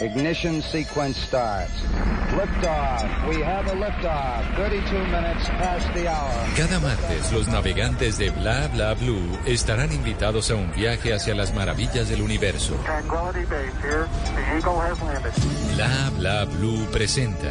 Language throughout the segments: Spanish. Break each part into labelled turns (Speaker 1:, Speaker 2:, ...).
Speaker 1: Ignition sequence starts. Liftoff. We have a liftoff. 32 minutes past the hour.
Speaker 2: Cada martes los navegantes de Bla Bla Blue estarán invitados a un viaje hacia las maravillas del universo.
Speaker 3: Tranquility Base here. The Eagle has landed.
Speaker 2: Bla Bla Blue presenta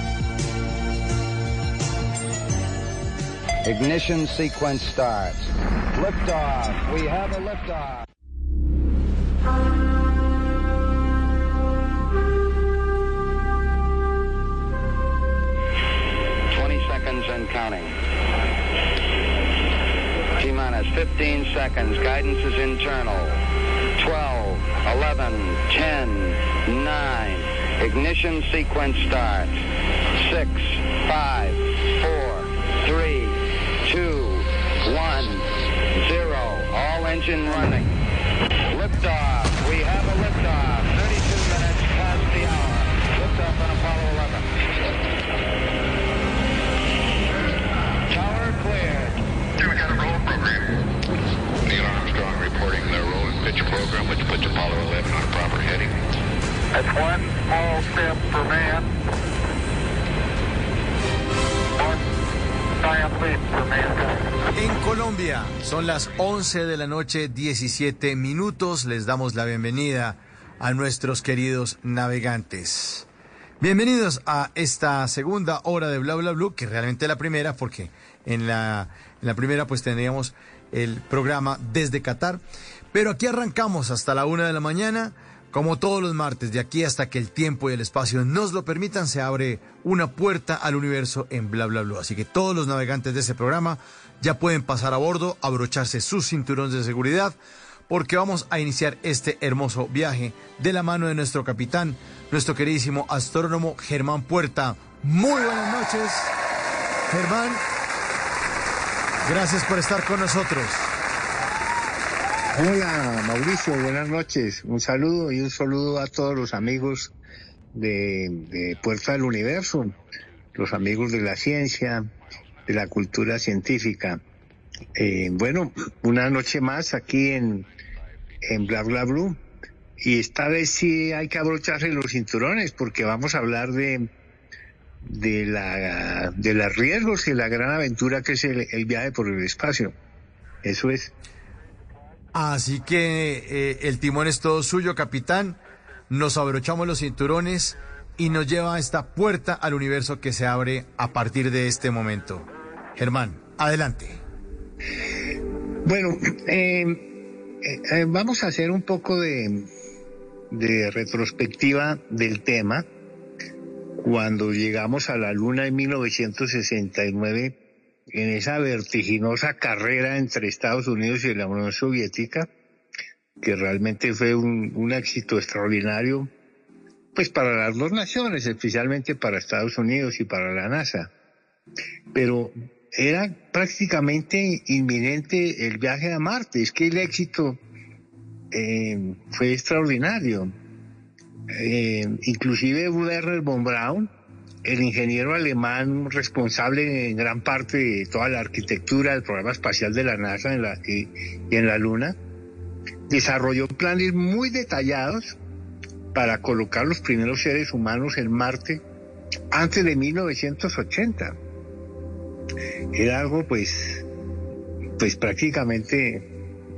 Speaker 1: Ignition sequence starts. Liftoff. We have a liftoff. Twenty seconds and counting. T minus 15 seconds. Guidance is internal. 12, 11, 10, 9. Ignition sequence starts. 6, 5, engine running. Liftoff. We have a liftoff. 32 minutes past the hour. Liftoff on Apollo 11. Tower cleared.
Speaker 4: Here We got a roll program. Neil Armstrong reporting the roll and pitch program, which puts Apollo 11 on a proper heading.
Speaker 3: That's one small step for man. One
Speaker 5: En Colombia son las 11 de la noche 17 minutos. Les damos la bienvenida a nuestros queridos navegantes. Bienvenidos a esta segunda hora de Bla Bla Blue, que realmente la primera, porque en la, en la primera pues tendríamos el programa desde Qatar. Pero aquí arrancamos hasta la una de la mañana. Como todos los martes, de aquí hasta que el tiempo y el espacio nos lo permitan, se abre una puerta al universo en Bla Bla Blue. Así que todos los navegantes de ese programa ya pueden pasar a bordo, abrocharse sus cinturones de seguridad, porque vamos a iniciar este hermoso viaje de la mano de nuestro capitán, nuestro queridísimo astrónomo Germán Puerta. Muy buenas noches, Germán. Gracias por estar con nosotros.
Speaker 6: Hola Mauricio, buenas noches. Un saludo y un saludo a todos los amigos de, Puerta del Universo, los amigos de la ciencia, de la cultura científica. Eh, bueno, una noche más aquí en, en Bla Bla Blue. Y esta vez sí hay que abrocharse los cinturones porque vamos a hablar de, de, la, de los riesgos y la gran aventura que es el viaje por el espacio. Eso es.
Speaker 5: Así que eh, el timón es todo suyo, capitán. Nos abrochamos los cinturones y nos lleva a esta puerta al universo que se abre a partir de este momento. Germán, adelante.
Speaker 6: Bueno, eh, eh, eh, vamos a hacer un poco de, de retrospectiva del tema. Cuando llegamos a la Luna en 1969, en esa vertiginosa carrera entre Estados Unidos y la Unión Soviética, que realmente fue un, éxito extraordinario, pues para las dos naciones, especialmente para Estados Unidos y para la NASA. Pero era prácticamente inminente el viaje a Marte. Es que el éxito eh, fue extraordinario. Eh, inclusive Werner von Braun, el ingeniero alemán responsable en gran parte de toda la arquitectura del programa espacial de la NASA en la, y, y en la Luna, desarrolló planes muy detallados para colocar los primeros seres humanos en Marte antes de 1980 era algo pues pues prácticamente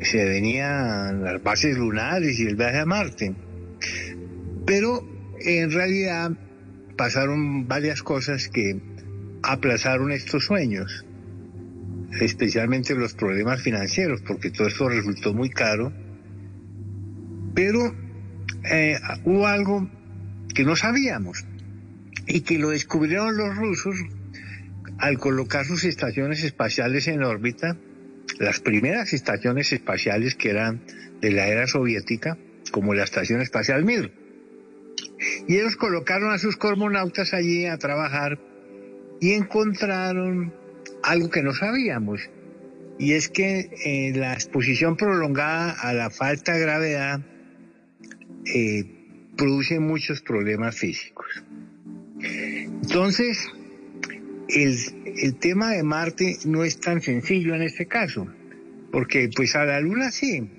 Speaker 6: se venían las bases lunares y el viaje a Marte. Pero en realidad pasaron varias cosas que aplazaron estos sueños especialmente los problemas financieros porque todo esto resultó muy caro pero eh, hubo algo que no sabíamos y que lo descubrieron los rusos al colocar sus estaciones espaciales en órbita, las primeras estaciones espaciales que eran de la era soviética, como la Estación Espacial Mir. Y ellos colocaron a sus cosmonautas allí a trabajar y encontraron algo que no sabíamos. Y es que eh, la exposición prolongada a la falta de gravedad eh, produce muchos problemas físicos. Entonces, el, el tema de Marte no es tan sencillo en este caso, porque pues a la Luna sí,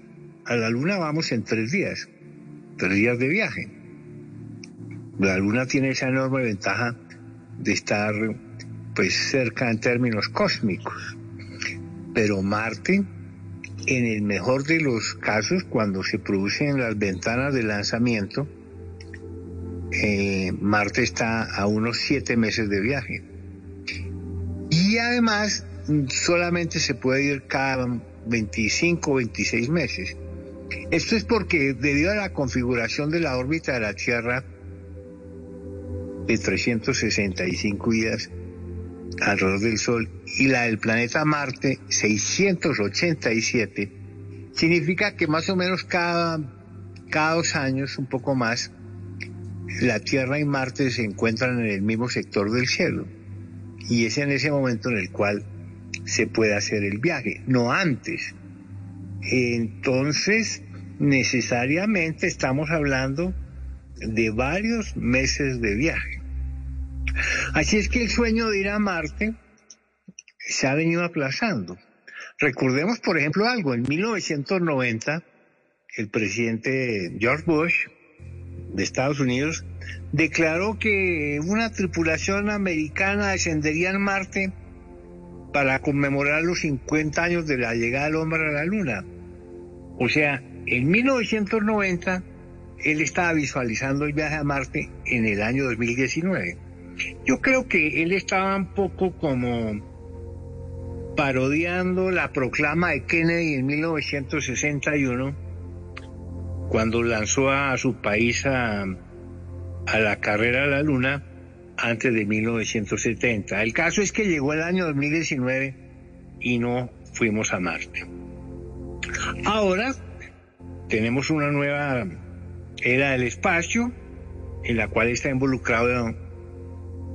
Speaker 6: a la Luna vamos en tres días, tres días de viaje. La Luna tiene esa enorme ventaja de estar pues cerca en términos cósmicos. Pero Marte, en el mejor de los casos, cuando se producen las ventanas de lanzamiento, eh, Marte está a unos siete meses de viaje. Y además, solamente se puede ir cada 25 o 26 meses. Esto es porque debido a la configuración de la órbita de la Tierra de 365 días alrededor del Sol y la del planeta Marte 687, significa que más o menos cada, cada dos años, un poco más, la Tierra y Marte se encuentran en el mismo sector del cielo. Y es en ese momento en el cual se puede hacer el viaje, no antes. Entonces, necesariamente estamos hablando de varios meses de viaje. Así es que el sueño de ir a Marte se ha venido aplazando. Recordemos, por ejemplo, algo. En 1990, el presidente George Bush de Estados Unidos declaró que una tripulación americana descendería en Marte para conmemorar los 50 años de la llegada del hombre a la Luna. O sea, en 1990 él estaba visualizando el viaje a Marte en el año 2019. Yo creo que él estaba un poco como parodiando la proclama de Kennedy en 1961, cuando lanzó a su país a, la carrera a la Luna antes de 1970. El caso es que llegó el año 2019 y no fuimos a Marte. Ahora tenemos una nueva era del espacio en la cual está involucrado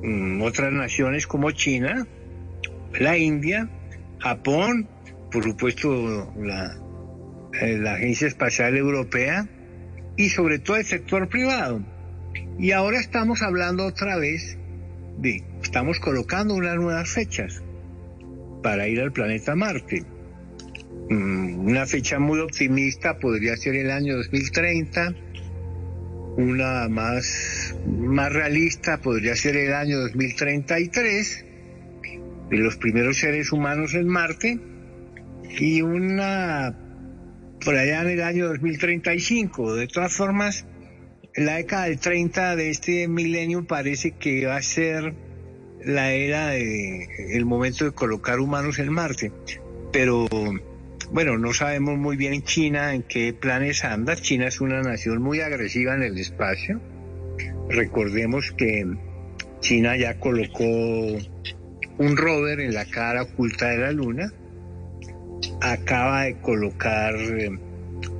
Speaker 6: mm, otras naciones como China, la India, Japón, por supuesto la, eh, la Agencia Espacial Europea y sobre todo el sector privado. Y ahora estamos hablando otra vez de, estamos colocando unas nuevas fechas para ir al planeta Marte. Mm, una fecha muy optimista podría ser el año 2030, una más, más realista podría ser el año 2033, de los primeros seres humanos en Marte, y una por allá en el año 2035. De todas formas, la década del 30 de este milenio parece que va a ser la era de el momento de colocar humanos en Marte. Pero bueno, no sabemos muy bien en China en qué planes anda. China es una nación muy agresiva en el espacio. Recordemos que China ya colocó un rover en la cara oculta de la Luna. Acaba de colocar eh,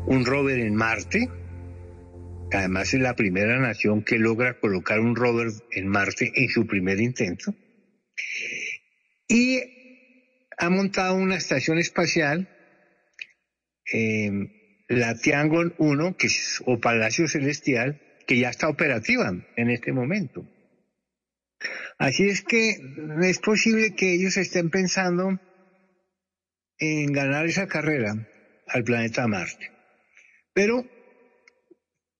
Speaker 6: un rover en Marte Además es la primera nación que logra colocar un rover en Marte en su primer intento. Y ha montado una estación espacial, em, la Tiangong 1, que es, o Palacio Celestial, que ya está operativa en este momento. Así es que es posible que ellos estén pensando en ganar esa carrera al planeta Marte. Pero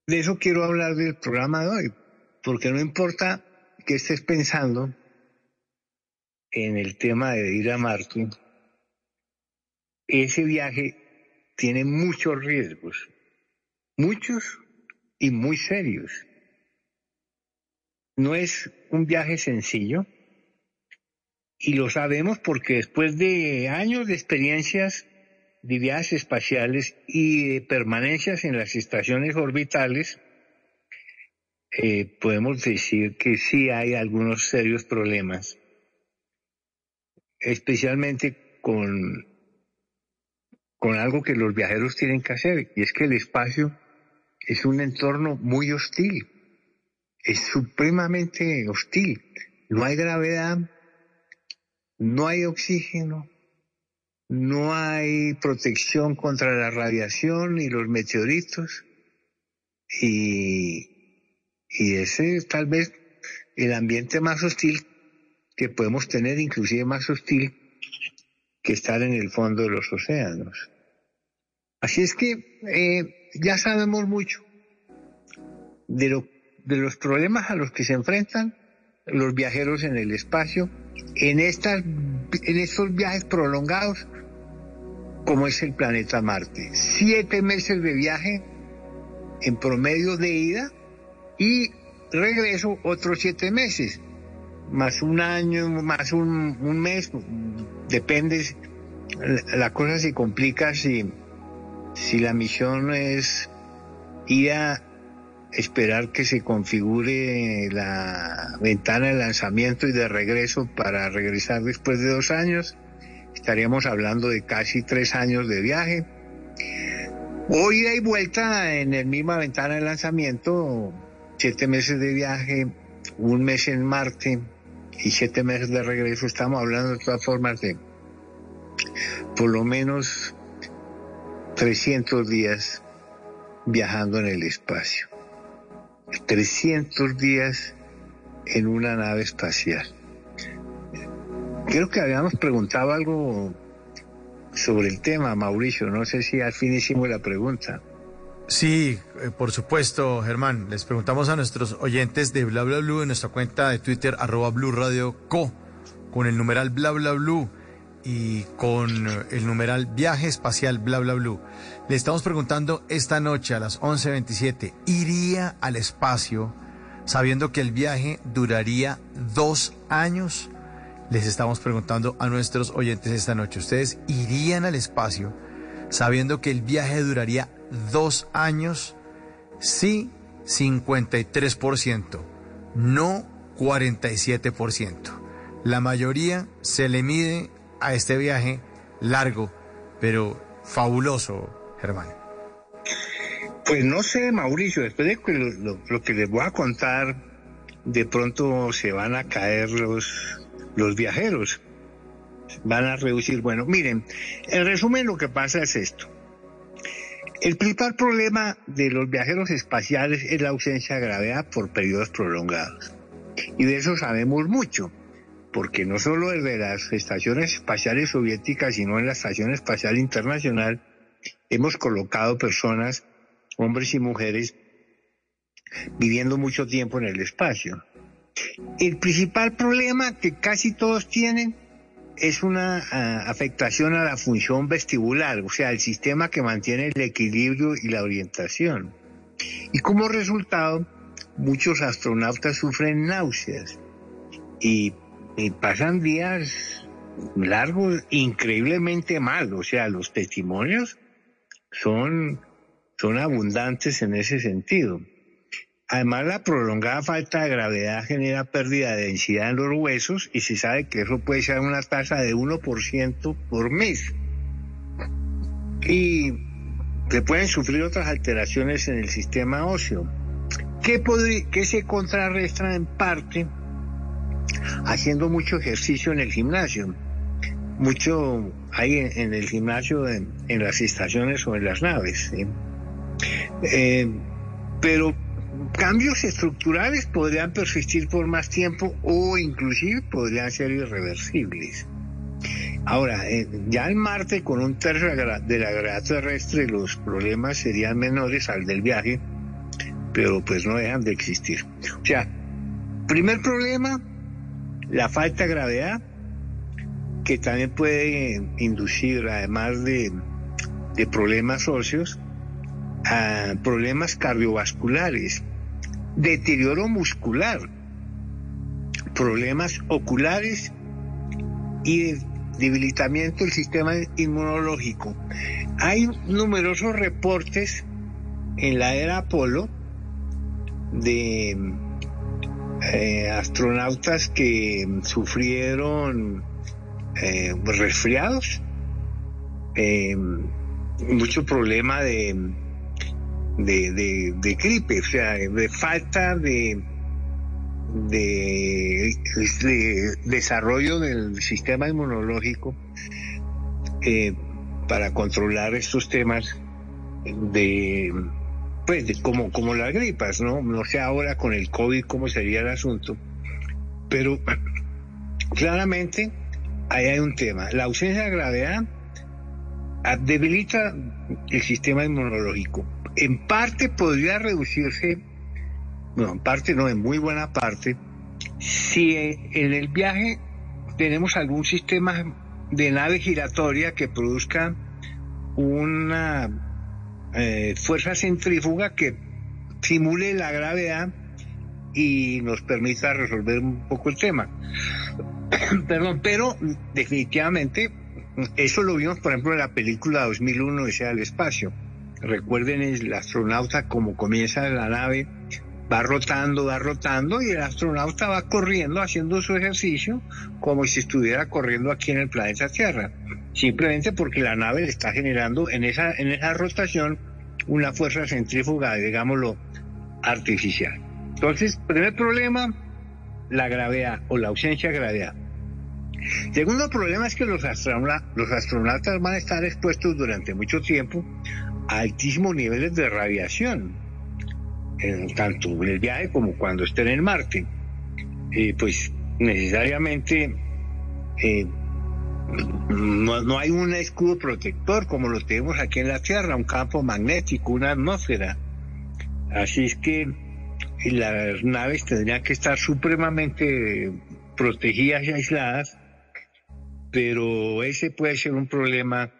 Speaker 6: de eso quiero hablar del programa de hoy, porque no importa que estés pensando en el tema de ir a Marte, ese viaje tiene muchos riesgos, muchos y muy serios. No es un viaje sencillo y lo sabemos porque después de años de experiencias de viajes espaciales y permanencias en las estaciones orbitales, eh, podemos decir que sí hay algunos serios problemas, especialmente con, con algo que los viajeros tienen que hacer, y es que el espacio es un entorno muy hostil. es supremamente hostil. No hay gravedad, no hay oxígeno, no hay protección contra la radiación y los meteoritos. Y, y ese es tal vez el ambiente más hostil que podemos tener, inclusive más hostil que estar en el fondo de los océanos. Así es que eh, ya sabemos mucho de, lo, de los problemas a los que se enfrentan los viajeros en el espacio en, estas, en estos viajes prolongados como es el planeta Marte. Siete meses de viaje en promedio de ida y regreso otros siete meses, más un año, más un, un mes, depende, la cosa se complica si si la misión es ir a esperar que se configure la ventana de lanzamiento y de regreso para regresar después de dos años, estaríamos hablando de casi tres años de viaje. O ida y vuelta en la misma ventana de lanzamiento, siete meses de viaje, un mes en Marte y siete meses de regreso, estamos hablando de todas formas de por lo menos 300 días viajando en el espacio. 300 días en una nave espacial. Creo que habíamos preguntado algo sobre el tema, Mauricio. No sé si al fin hicimos la pregunta.
Speaker 5: Sí, eh, por supuesto, Germán. Les preguntamos a nuestros oyentes de Bla Bla Blue en nuestra cuenta de Twitter, arroba Blue Radio Co, con el numeral Bla Bla Blue y con el numeral Viaje Espacial Bla Bla Blue. Le estamos preguntando esta noche a las 11.27, ¿iría al espacio sabiendo que el viaje duraría dos años? Les estamos preguntando a nuestros oyentes esta noche, ¿ustedes irían al espacio sabiendo que el viaje duraría dos años? Sí, 53%, no 47%. La mayoría se le mide a este viaje largo, pero fabuloso, Germán?
Speaker 6: Pues no sé, Mauricio, después de que lo, que les voy a contar, de pronto se van a caer los, los viajeros, van a reducir. Bueno, miren, en resumen lo que pasa es esto. El principal problema de los viajeros espaciales es la ausencia de gravedad por periodos prolongados. Y de eso sabemos mucho porque no solo desde las estaciones espaciales soviéticas, sino en la Estación Espacial Internacional, hemos colocado personas, hombres y mujeres, viviendo mucho tiempo en el espacio. El principal problema que casi todos tienen es una ah, afectación a la función vestibular, o sea, el sistema que mantiene el equilibrio y la orientación. Y como resultado, muchos astronautas sufren náuseas. Y y pasan días largos, increíblemente mal. O sea, los testimonios son, son abundantes en ese sentido. Además, la prolongada falta de gravedad genera pérdida de densidad en los huesos y se sabe que eso puede ser una tasa de 1% por mes. Y se pueden sufrir otras alteraciones en el sistema óseo, que, que se contrarrestan en parte haciendo mucho ejercicio en el gimnasio. Mucho hay en, el gimnasio, en, las estaciones o en las naves. Eh, pero cambios estructurales podrían persistir por más tiempo o inclusive podrían ser irreversibles. Ahora, eh, ya en Marte, con un tercio de la gravedad terrestre, los problemas serían menores al del viaje, pero pues no dejan de existir. O sea, primer problema, la falta de gravedad, que también puede inducir, además de, problemas óseos, a problemas cardiovasculares, deterioro muscular, problemas oculares y debilitamiento del sistema inmunológico. Hay numerosos reportes en la era Apolo de eh, astronautas que sufrieron eh, resfriados, eh, mucho problema de, de, de, gripe, o sea, de falta de, de, de desarrollo del sistema inmunológico eh, para controlar estos temas de pues de como, como las gripas, ¿no? No sé ahora con el COVID cómo sería el asunto, pero claramente ahí hay un tema. La ausencia de gravedad debilita el sistema inmunológico. En parte podría reducirse, bueno, en parte no, en muy buena parte, si en el viaje tenemos algún sistema de nave giratoria que produzca una eh, fuerza centrífuga que simule la gravedad y nos permita resolver un poco el tema. Perdón, pero definitivamente eso lo vimos, por ejemplo, en la película 2001, Desea el Espacio. Recuerden el astronauta como comienza la nave, va rotando, va rotando y el astronauta va corriendo, haciendo su ejercicio como si estuviera corriendo aquí en el planeta Tierra. Simplemente porque la nave le está generando en esa, en esa rotación una fuerza centrífuga, digámoslo, artificial. Entonces, primer problema, la gravedad o la ausencia de gravedad. Segundo problema es que los, los astronautas van a estar expuestos durante mucho tiempo altísimos niveles de radiación, tanto en el viaje como cuando estén en Marte. Eh, pues necesariamente eh, no, no, hay un escudo protector como lo tenemos aquí en la Tierra, un campo magnético, una atmósfera. Así es que las naves tendrían que estar supremamente protegidas y aisladas pero ese puede ser un problema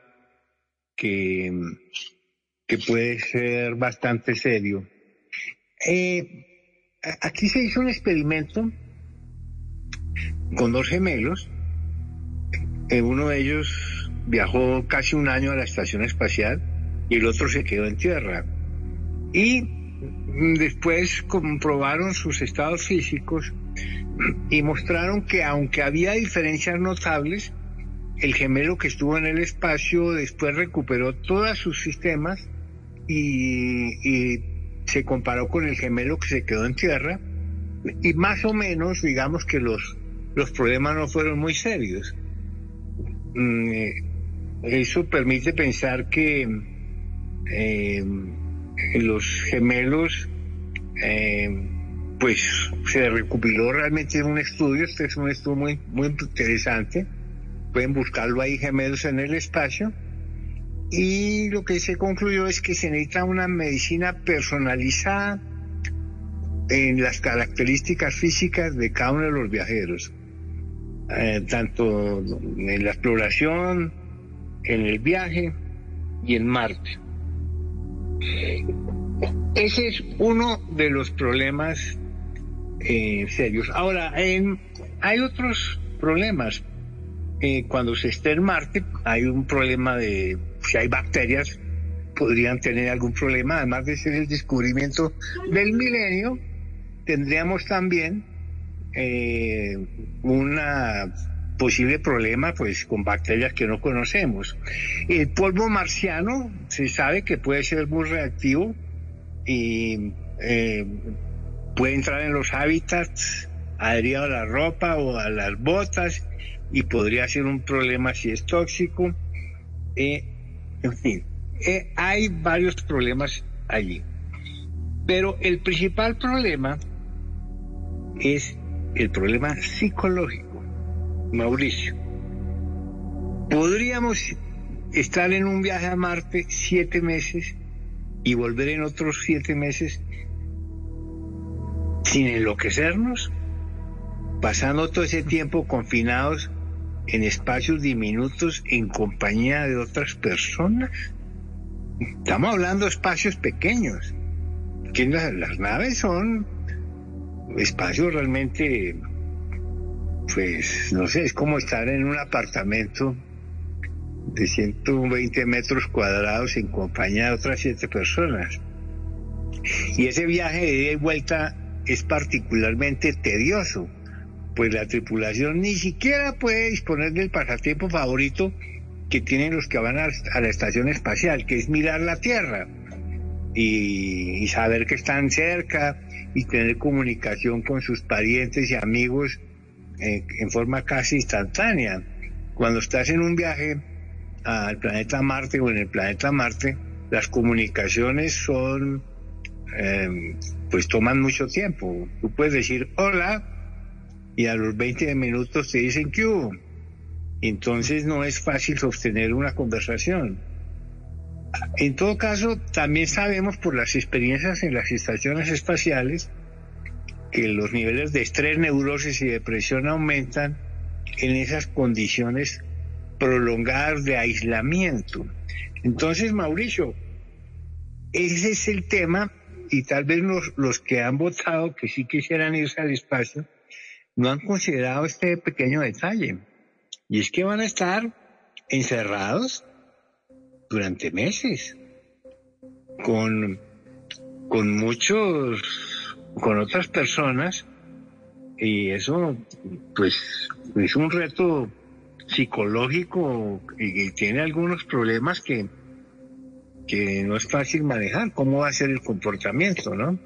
Speaker 6: que, que puede ser bastante serio. Eh, aquí se hizo un experimento con dos gemelos. Eh, uno de ellos viajó casi un año a la estación espacial y el otro se quedó en tierra. Y después comprobaron sus estados físicos y mostraron que aunque había diferencias notables, el gemelo que estuvo en el espacio después recuperó todos sus sistemas y, se comparó con el gemelo que se quedó en tierra y más o menos digamos que los, los problemas no fueron muy serios. Mm, eh, eso permite pensar que eh, los gemelos eh, pues se recopiló realmente en un estudio, este es un estudio muy, muy interesante, pueden buscarlo ahí gemelos en el espacio. Y lo que se concluyó es que se necesita una medicina personalizada en las características físicas de cada uno de los viajeros, eh, tanto en la exploración, en el viaje y en Marte. Ese es uno de los problemas eh, serios. Ahora, hay otros problemas. Eh, cuando se esté en Marte hay un problema de si hay bacterias podrían tener algún problema, además de ser el descubrimiento del milenio, tendríamos también eh, un posible problema pues con bacterias que no conocemos. El polvo marciano se sabe que puede ser muy reactivo y eh, puede entrar en los hábitats adherido a la ropa o a las botas y podría ser un problema si es tóxico. Eh, en fin, eh, hay varios problemas allí. Pero el principal problema es el problema psicológico. Mauricio, podríamos estar en un viaje a Marte siete meses y volver en otros siete meses sin enloquecernos, pasando todo ese tiempo confinados en espacios diminutos en compañía de otras personas. Estamos hablando de espacios pequeños. Que las, naves son espacios realmente, pues, no sé, es como estar en un apartamento de 120 metros cuadrados en compañía de otras siete personas. Y ese viaje de ida y vuelta es particularmente tedioso pues la tripulación ni siquiera puede disponer del pasatiempo favorito que tienen los que van a, la estación espacial, que es mirar la Tierra y, saber que están cerca y tener comunicación con sus parientes y amigos eh, en forma casi instantánea. Cuando estás en un viaje al planeta Marte o en el planeta Marte, las comunicaciones son, em, pues toman mucho tiempo. Tú puedes decir hola y a los 20 minutos te dicen que hubo. Entonces no es fácil sostener una conversación. En todo caso, también sabemos por las experiencias en las estaciones espaciales que los niveles de estrés, neurosis y depresión aumentan en esas condiciones prolongadas de aislamiento. Entonces, Mauricio, ese es el tema y tal vez los, los que han votado que sí quisieran irse al espacio no han considerado este pequeño detalle. Y es que van a estar encerrados durante meses con, con muchos, con otras personas y eso pues es un reto psicológico y, tiene algunos problemas que, que no es fácil manejar. ¿Cómo va a ser el comportamiento, no?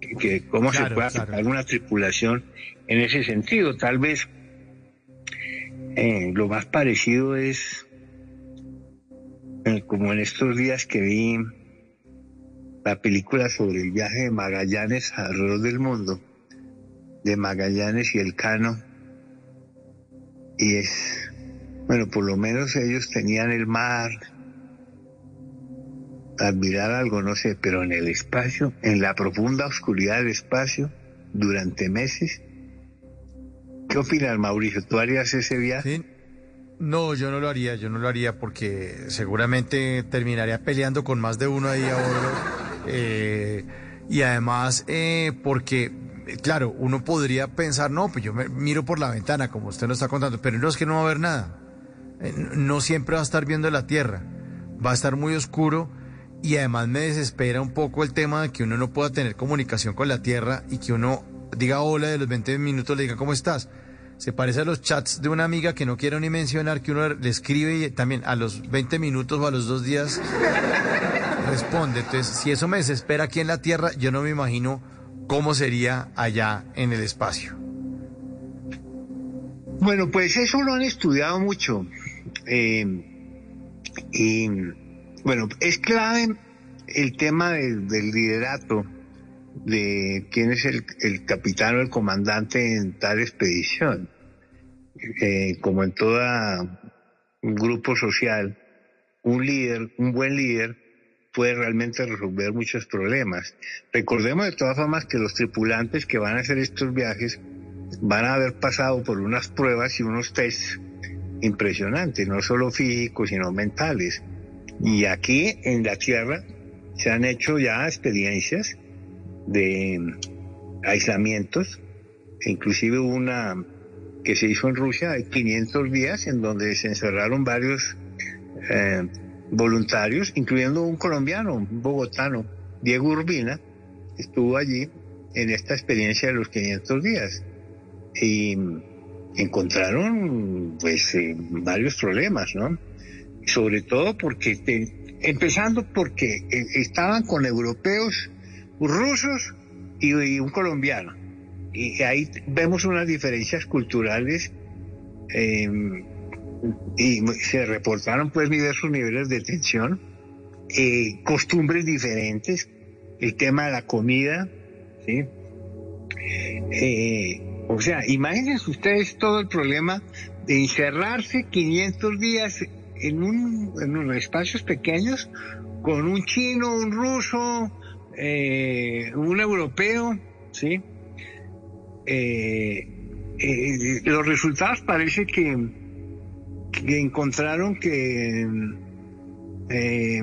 Speaker 6: Que, ¿Cómo se puede hacer una tripulación en ese sentido? Tal vez eh, lo más parecido es eh, como en estos días que vi la película sobre el viaje de Magallanes alrededor del mundo, de Magallanes y el Cano, y es, bueno, por lo menos ellos tenían el mar, admirar algo, no sé, pero en el espacio, en la profunda oscuridad del espacio, durante meses. ¿Qué opinas, Mauricio? ¿Tú harías ese viaje?
Speaker 5: No, yo no lo haría, yo no lo haría porque seguramente terminaría peleando con más de uno ahí a bordo. Eh, y además, eh, porque claro, uno podría pensar, no, pues yo me miro por la ventana, como usted nos está contando, pero no es que no va a haber nada. Eh, no siempre va a estar viendo la tierra. Va a estar muy oscuro y además me desespera un poco el tema de que uno no pueda tener comunicación con la tierra y que uno diga hola de los 20 minutos, le diga cómo estás. Se parece a los chats de una amiga que no quiero ni mencionar, que uno le escribe y también a los 20 minutos o a los dos días responde. Entonces, si eso me desespera aquí en la tierra, yo no me imagino ¿cómo sería allá en el espacio?
Speaker 6: Bueno, pues eso lo han estudiado mucho. Eh, y bueno, es clave el tema del, liderato, de quién es el, capitán o el comandante en tal expedición. Eh, como en todo grupo social, un líder, un buen líder, puede realmente resolver muchos problemas. Recordemos de todas formas que los tripulantes que van a hacer estos viajes van a haber pasado por unas pruebas y unos tests impresionantes, no solo físicos, sino mentales. Y aquí en la Tierra se han hecho ya experiencias de aislamientos, inclusive una que se hizo en Rusia de 500 días en donde se encerraron varios eh, voluntarios, incluyendo un colombiano, un bogotano, Diego Urbina, estuvo allí en esta experiencia de los 500 días y encontraron pues eh, varios problemas, ¿no? Sobre todo porque, empezando porque eh, estaban con europeos, rusos y, un colombiano. Y ahí vemos unas diferencias culturales eh, y se reportaron pues diversos niveles de tensión, eh, costumbres diferentes, el tema de la comida, ¿sí? Eh, o sea, imagínense ustedes todo el problema de encerrarse 500 días en, un, en unos espacios pequeños con un chino, un ruso, eh, un europeo, ¿sí? los resultados parece que que encontraron que eh,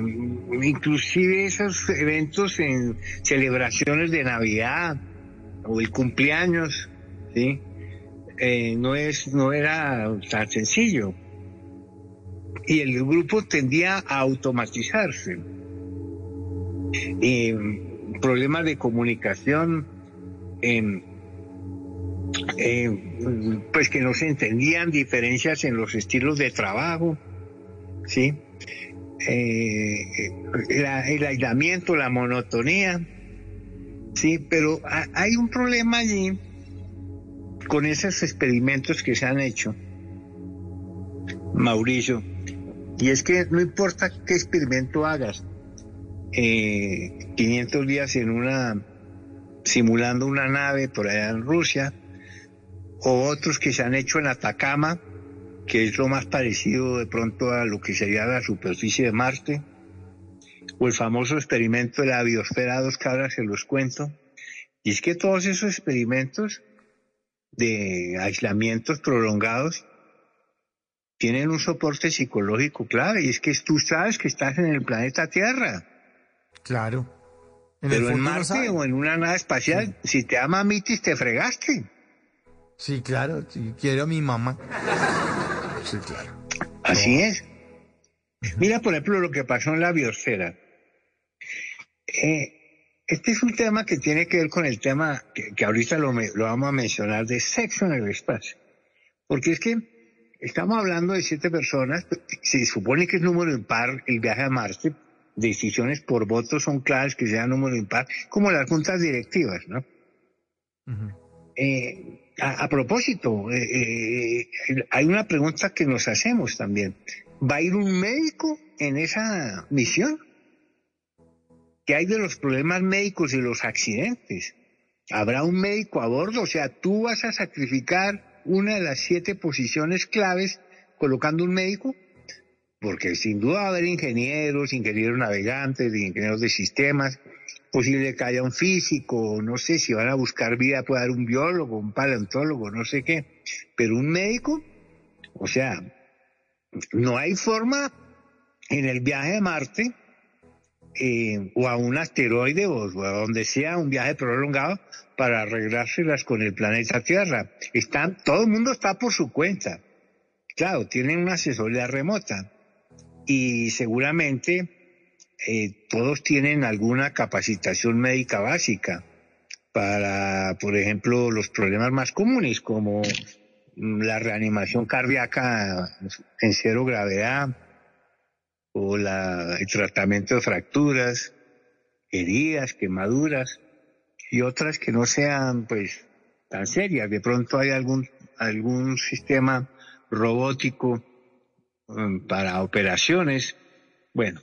Speaker 6: inclusive esos eventos en celebraciones de Navidad o el cumpleaños, ¿sí? Eh, no es no era tan sencillo y el grupo tendía a automatizarse y problemas de comunicación eh, pues que no se entendían diferencias en los estilos de trabajo, ¿sí? Eh, el aislamiento, la monotonía, Sí, pero hay un problema allí con esos experimentos que se han hecho, Mauricio, y es que no importa qué experimento hagas, 500 eh, días en una, simulando una nave por allá en Rusia, o otros que se han hecho en Atacama, que es lo más parecido de pronto a lo que sería la superficie de Marte, o el famoso experimento de la biosfera dos cabras, se los cuento. Y es que todos esos experimentos de aislamientos prolongados tienen un soporte psicológico clave, y es que tú sabes que estás en el planeta Tierra.
Speaker 5: Claro.
Speaker 6: Pero en Marte o en una nave espacial, si te ama Mitis, te fregaste.
Speaker 5: Sí, claro, quiero a mi mamá. Sí, claro.
Speaker 6: Así es. Mira, por ejemplo, lo que pasó en la biosfera. Eh, este es un tema que tiene que ver con el tema que, ahorita lo, lo, vamos a mencionar de sexo en el espacio. Porque es que estamos hablando de siete personas, se supone que es número impar el viaje a Marte, decisiones por voto son claves que sean número impar, como las juntas directivas, ¿no? eh, a, propósito, eh, eh, hay una pregunta que nos hacemos también. ¿Va a ir un médico en esa misión? ¿Qué hay de los problemas médicos y los accidentes? ¿Habrá un médico a bordo? O sea, tú vas a sacrificar una de las siete posiciones claves colocando un médico, porque sin duda va a haber ingenieros, ingenieros navegantes, ingenieros de sistemas, posible que haya un físico, no sé si van a buscar vida, puede haber un biólogo, un paleontólogo, no sé qué, pero un médico, o sea, no hay forma en el viaje a Marte eh, o a un asteroide o, a donde sea un viaje prolongado para arreglárselas con el planeta Tierra. Están, todo el mundo está por su cuenta. Claro, tienen una asesoría remota y seguramente eh, todos tienen alguna capacitación médica básica para, por ejemplo, los problemas más comunes como la reanimación cardíaca en cero gravedad o la, el tratamiento de fracturas, heridas, quemaduras y otras que no sean pues tan serias. De pronto hay algún, algún sistema robótico um, para operaciones. Bueno,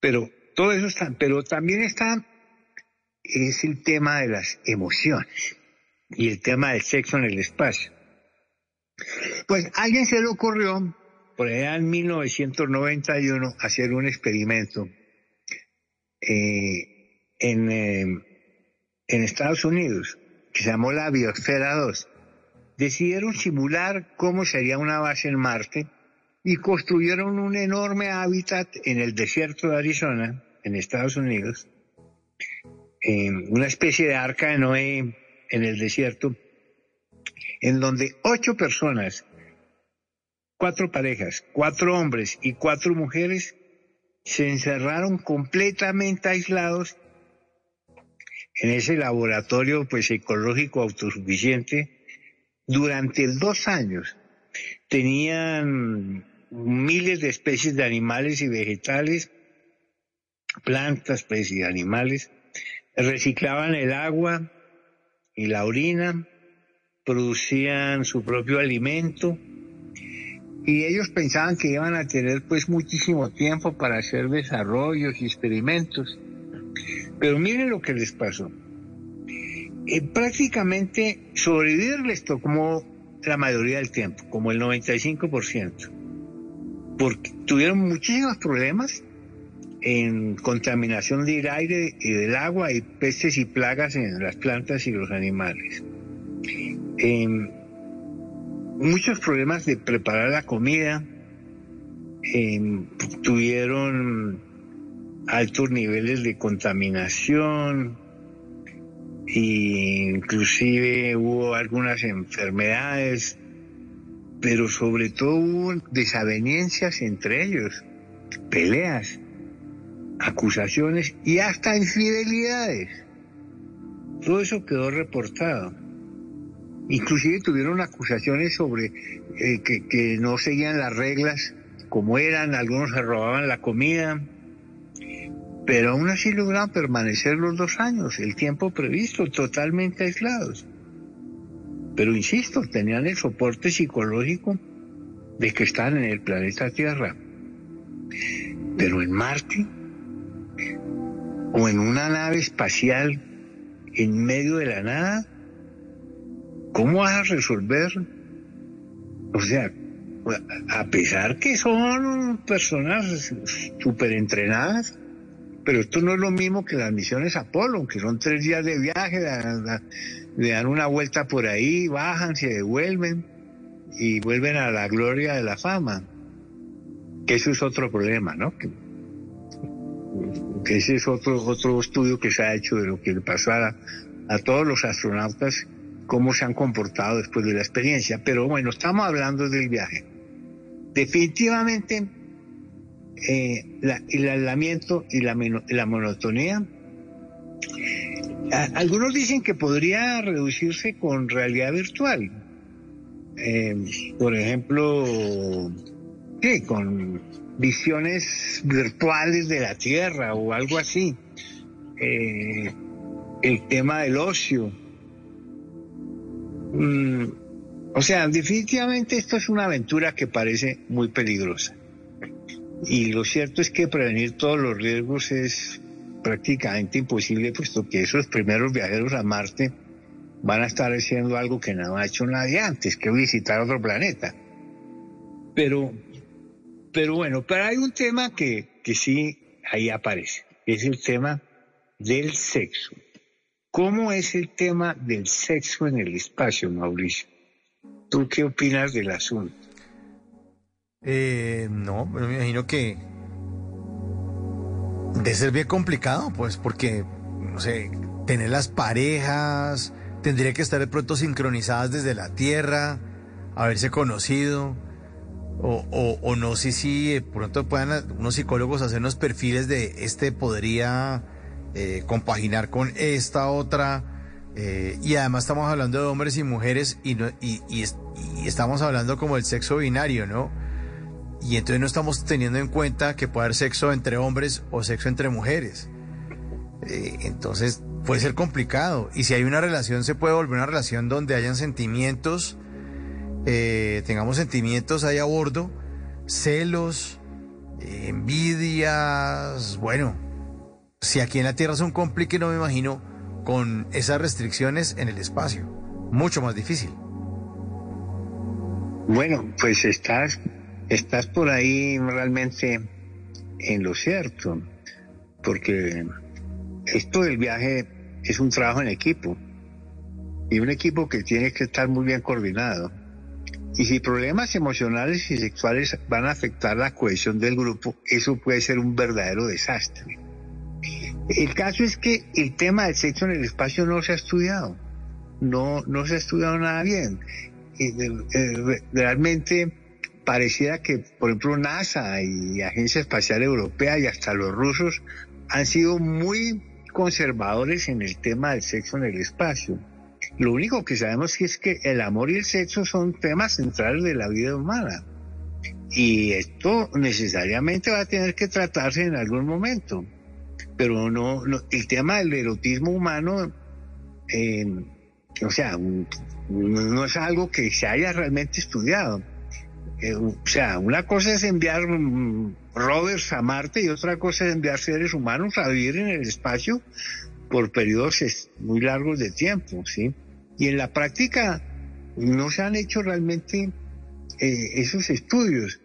Speaker 6: pero todo eso está, pero también está, es el tema de las emociones y el tema del sexo en el espacio. Pues alguien se le ocurrió, por allá en 1991, hacer un experimento eh, en, eh, en Estados Unidos, que se llamó la Biosfera 2. Decidieron simular cómo sería una base en Marte y construyeron un enorme hábitat en el desierto de Arizona, en Estados Unidos, una especie de arca de Noé en el desierto, en donde ocho personas, cuatro parejas, cuatro hombres y cuatro mujeres se encerraron completamente aislados en ese laboratorio pues ecológico autosuficiente durante dos años. Tenían miles de especies de animales y vegetales, plantas, especies de animales, reciclaban el agua y la orina, producían su propio alimento y ellos pensaban que iban a tener pues muchísimo tiempo para hacer desarrollos y experimentos. Pero miren lo que les pasó. Eh, prácticamente sobrevivir les tocó la mayoría del tiempo, como el 95% porque tuvieron muchísimos problemas en contaminación del aire y del agua y pestes y plagas en las plantas y los animales. Em, muchos problemas de preparar la comida, em, tuvieron altos niveles de contaminación, e inclusive hubo algunas enfermedades pero sobre todo hubo desavenencias entre ellos, peleas, acusaciones y hasta infidelidades. Todo eso quedó reportado. Inclusive tuvieron acusaciones sobre eh, que, que no seguían las reglas como eran, algunos se robaban la comida. Pero aún así lograron permanecer los dos años, el tiempo previsto, totalmente aislados. Pero insisto, tenían el soporte psicológico de que están en el planeta Tierra. Pero en Marte, o en una nave espacial en medio de la nada, ¿cómo vas a resolver? O sea, a pesar que son personas súper entrenadas, pero esto no es lo mismo que las misiones Apolo, que son tres días de viaje, le dan una vuelta por ahí, bajan, se devuelven y vuelven a la gloria de la fama. Que eso es otro problema, ¿no? Que, ese es otro, otro estudio que se ha hecho de lo que le pasó a, a todos los astronautas, cómo se han comportado después de la experiencia. Pero bueno, estamos hablando del viaje. Definitivamente, eh, el aislamiento y la, la monotonía. algunos dicen que podría reducirse con realidad virtual. Eh, por ejemplo, ¿qué? con visiones virtuales de la Tierra o algo así. Eh, el tema del ocio. Mm, o sea, definitivamente esto es una aventura que parece muy peligrosa. Y lo cierto es que prevenir todos los riesgos es prácticamente imposible, puesto que esos primeros viajeros a Marte van a estar haciendo algo que no ha hecho nadie antes, que visitar otro planeta. Pero, pero bueno, pero hay un tema que, que sí ahí aparece, es el tema del sexo. ¿Cómo es el tema del sexo en el espacio, Mauricio? ¿Tú qué opinas del asunto?
Speaker 5: Eh, no, pero me imagino que de ser bien complicado, pues, porque, no sé, tener las parejas, tendría que estar de pronto sincronizadas desde la Tierra, haberse conocido, o, no sé si de pronto puedan unos psicólogos hacernos perfiles de este podría eh, compaginar con esta otra eh, y además estamos hablando de hombres y mujeres y, y, estamos hablando como el sexo binario, ¿no? Y entonces no estamos teniendo en cuenta que puede haber sexo entre hombres o sexo entre mujeres. Eh, entonces puede ser complicado. Y si hay una relación, se puede volver una relación donde hayan sentimientos, eh, tengamos sentimientos ahí a bordo, celos, envidias. Bueno, si aquí en la Tierra es un complique, no me imagino con esas restricciones en el espacio. Mucho más difícil.
Speaker 6: Bueno, pues estás, estás por ahí realmente en lo cierto, porque esto del viaje es un trabajo en equipo y un equipo que tiene que estar muy bien coordinado. Y si problemas emocionales y sexuales van a afectar la cohesión del grupo, eso puede ser un verdadero desastre. El caso es que el tema del sexo en el espacio no se ha estudiado, no, no se ha estudiado nada bien. realmente pareciera que, por ejemplo, NASA y Agencia Espacial Europea y hasta los rusos han sido muy conservadores en el tema del sexo en el espacio. Lo único que sabemos es que el amor y el sexo son temas centrales de la vida humana. Y esto necesariamente va a tener que tratarse en algún momento pero no, el tema del erotismo humano, eh, o sea, no es algo que se haya realmente estudiado. Eh, o sea, una cosa es enviar rovers a Marte y otra cosa es enviar seres humanos a vivir en el espacio por periodos muy largos de tiempo, ¿sí? Y en la práctica no se han hecho realmente eh, esos estudios.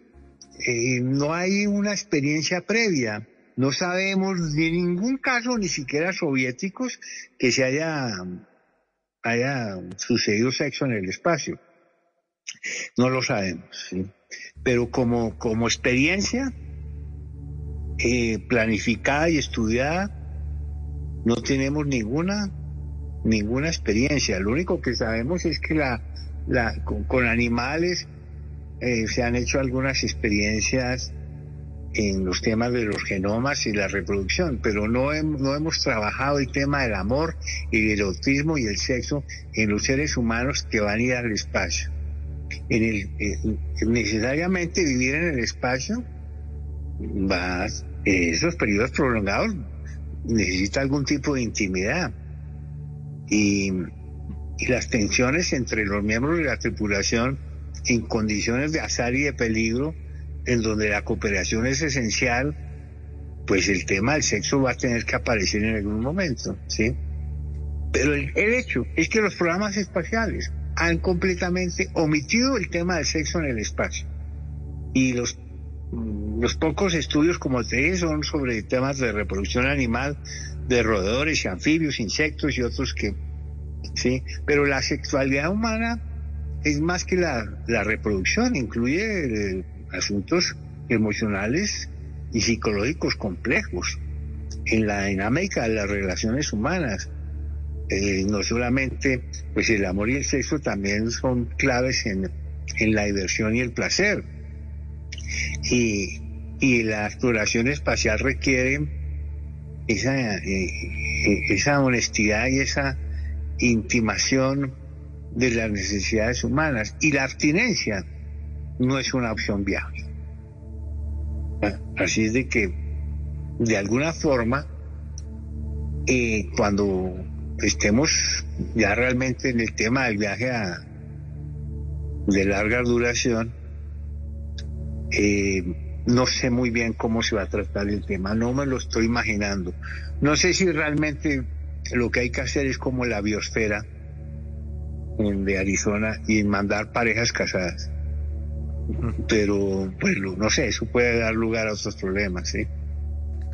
Speaker 6: no hay una experiencia previa. No sabemos de ningún caso, ni siquiera soviéticos, que se haya, haya sucedido sexo en el espacio. No lo sabemos. Pero como, como experiencia eh, planificada y estudiada, no tenemos ninguna, ninguna experiencia. Lo único que sabemos es que la, la, con, animales eh, se han hecho algunas experiencias en los temas de los genomas y la reproducción, pero no, no hemos trabajado el tema del amor y el erotismo y el sexo en los seres humanos que van a ir al espacio. En el, necesariamente vivir en el espacio va, esos periodos prolongados necesita algún tipo de intimidad. Y, las tensiones entre los miembros de la tripulación en condiciones de azar y de peligro, en donde la cooperación es esencial, pues el tema del sexo va a tener que aparecer en algún momento, ¿sí? Pero el hecho es que los programas espaciales han completamente omitido el tema del sexo en el espacio. Y los, los pocos estudios, como te son sobre temas de reproducción animal, de roedores anfibios, insectos y otros que, ¿sí? Pero la sexualidad humana es más que la, la reproducción, incluye eh, asuntos emocionales y psicológicos complejos en la dinámica de las relaciones humanas. Eh, no solamente, pues el amor y el sexo también son claves en, en la diversión y el placer. Y, y la exploración espacial requiere esa, eh, eh, esa honestidad y esa intimación de las necesidades humanas. Y la abstinencia no es una opción viable. Así es de que, de alguna forma, cuando estemos ya realmente en el tema del viaje a, de larga duración, eh, no sé muy bien cómo se va a tratar el tema, no me lo estoy imaginando. No sé si realmente lo que hay que hacer es como la biosfera de Arizona y mandar parejas casadas. Pero, pues, no sé, eso puede dar lugar a otros problemas, ¿sí?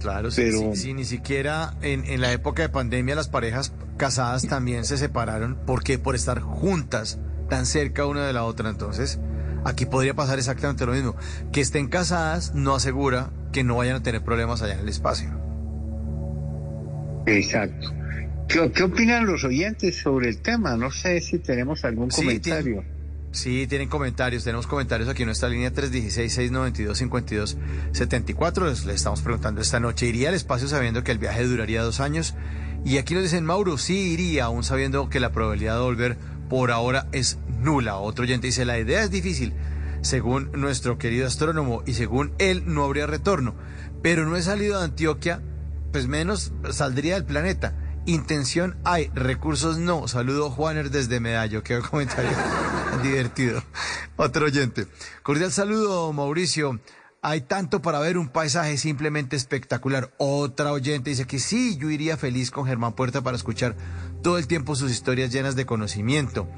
Speaker 5: Claro, sí,
Speaker 6: Pero-
Speaker 5: sí, sí, ni siquiera en, en la época de pandemia las parejas casadas también se separaron. ¿Por qué? Por estar juntas, tan cerca una de la otra. Entonces, aquí podría pasar exactamente lo mismo. Que estén casadas no asegura que no vayan a tener problemas allá en el espacio.
Speaker 6: Exacto. ¿Qué, qué opinan los oyentes sobre el tema? No sé si tenemos algún
Speaker 5: Sí,
Speaker 6: comentario.
Speaker 5: Sí, tienen comentarios. Tenemos comentarios aquí en nuestra línea 316-692-5274. Les, les estamos preguntando esta noche, ¿iría al espacio sabiendo que el viaje duraría dos años? Y aquí nos dicen, Mauro, sí iría, aún sabiendo que la probabilidad de volver por ahora es nula. Otro oyente dice, la idea es difícil. Según nuestro querido astrónomo y según él, no habría retorno. Pero no he salido de Antioquia, pues menos saldría del planeta. Intención hay, recursos no. Saludo Juaner desde Medallo. Qué comentario divertido. Otro oyente. Cordial saludo, Mauricio. Hay tanto para ver, un paisaje simplemente espectacular. Otra oyente dice que sí, yo iría feliz con Germán Puerta para escuchar todo el tiempo sus historias llenas de conocimiento.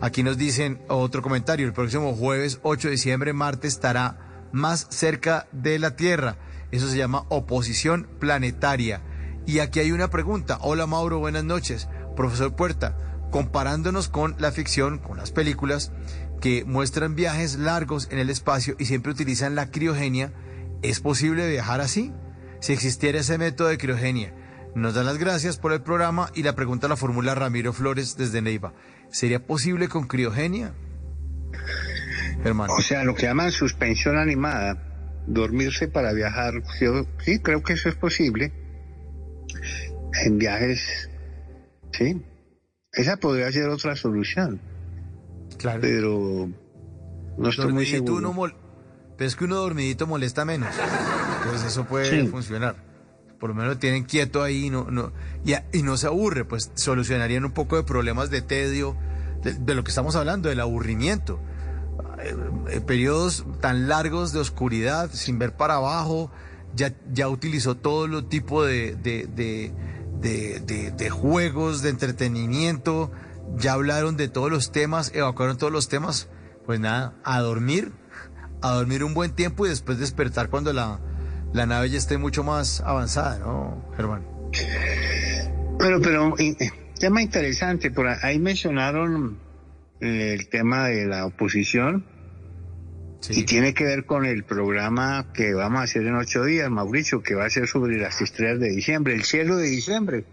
Speaker 5: Aquí nos dicen otro comentario, el próximo jueves 8 de diciembre, Marte estará más cerca de la Tierra. Eso se llama oposición planetaria. Y aquí hay una pregunta. Hola Mauro, buenas noches. Profesor Puerta, comparándonos con la ficción, con las películas que muestran viajes largos en el espacio y siempre utilizan la criogenia, ¿es posible viajar así? Si existiera ese método de criogenia. Nos dan las gracias por el programa y la pregunta la formula Ramiro Flores desde Neiva. ¿Sería posible con criogenia? Hermano.
Speaker 6: O sea, lo que llaman suspensión animada, dormirse para viajar. Sí, creo que eso es posible. En viajes, sí. Esa podría ser otra solución,
Speaker 5: Claro.
Speaker 6: pero no estoy muy seguro.
Speaker 5: uno mol- Pero es que uno dormidito molesta menos. Entonces eso puede
Speaker 6: Sí.
Speaker 5: funcionar. Por lo menos lo tienen quieto ahí y no, no, y, a- y no se aburre, pues solucionarían un poco de problemas de tedio, de, de lo que estamos hablando, del aburrimiento. Eh, eh, periodos tan largos de oscuridad, sin ver para abajo, ya, ya utilizó todo lo tipo de, de, de, de- de- de juegos, de entretenimiento, ya hablaron de todos los temas, evacuaron todos los temas, pues nada, a dormir, a dormir un buen tiempo y después despertar cuando la, la nave ya esté mucho más avanzada, ¿no, Germán?
Speaker 6: Pero, pero, tema interesante, por ahí mencionaron el tema de la oposición y tiene que ver con el programa que vamos a hacer en ocho días, Mauricio, que va a ser sobre las estrellas de diciembre, el cielo de diciembre.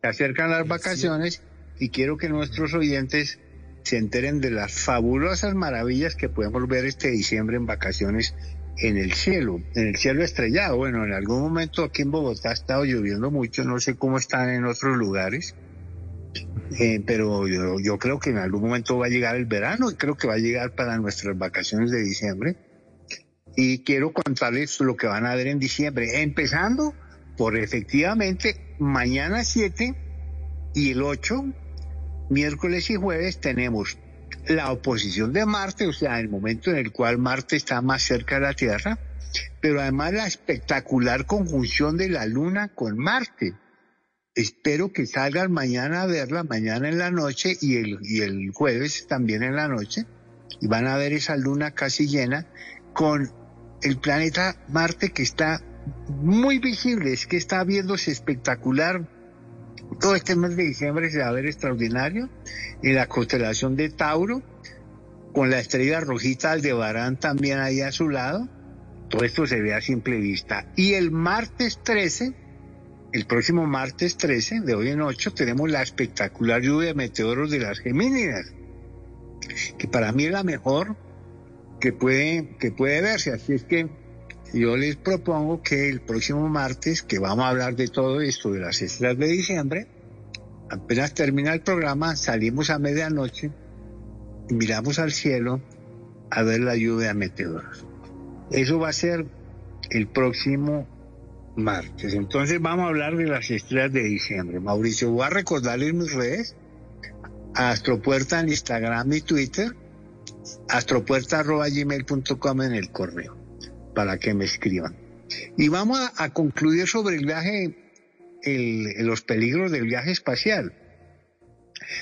Speaker 6: Se acercan las vacaciones y quiero que nuestros oyentes se enteren de las fabulosas maravillas que podemos ver este diciembre en vacaciones en el cielo, en el cielo estrellado. Bueno, en algún momento aquí en Bogotá ha estado lloviendo mucho, no sé cómo están en otros lugares, eh, pero yo, yo creo que en algún momento va a llegar el verano y creo que va a llegar para nuestras vacaciones de diciembre. y quiero contarles lo que van a ver en diciembre, empezando por efectivamente mañana 7 y el 8, miércoles y jueves tenemos la oposición de Marte, o sea, el momento en el cual Marte está más cerca de la Tierra, pero además la espectacular conjunción de la Luna con Marte. Espero que salgan mañana a verla, mañana en la noche y el, y el jueves también en la noche, y van a ver esa luna casi llena con el planeta Marte que está muy visible, es que está viéndose espectacular. Todo este mes de diciembre se va a ver extraordinario en la constelación de Tauro, con la estrella rojita Aldebarán también ahí a su lado. Todo esto se ve a simple vista. Y el martes 13, el próximo martes 13, de hoy en 8, tenemos la espectacular lluvia de meteoros de las Gemínidas, que para mí es la mejor que puede, que puede verse. Así es que yo les propongo que el próximo martes, que vamos a hablar de todo esto de las estrellas de diciembre, apenas termina el programa, salimos a medianoche y miramos al cielo a ver la lluvia de meteoros. Eso va a ser el próximo martes. Entonces vamos a hablar de las estrellas de diciembre. Mauricio, voy a recordarles mis redes. Astropuerta en Instagram y Twitter. Astropuerta.gmail.com en el correo para que me escriban. Y vamos a, concluir sobre el viaje, los peligros del viaje espacial.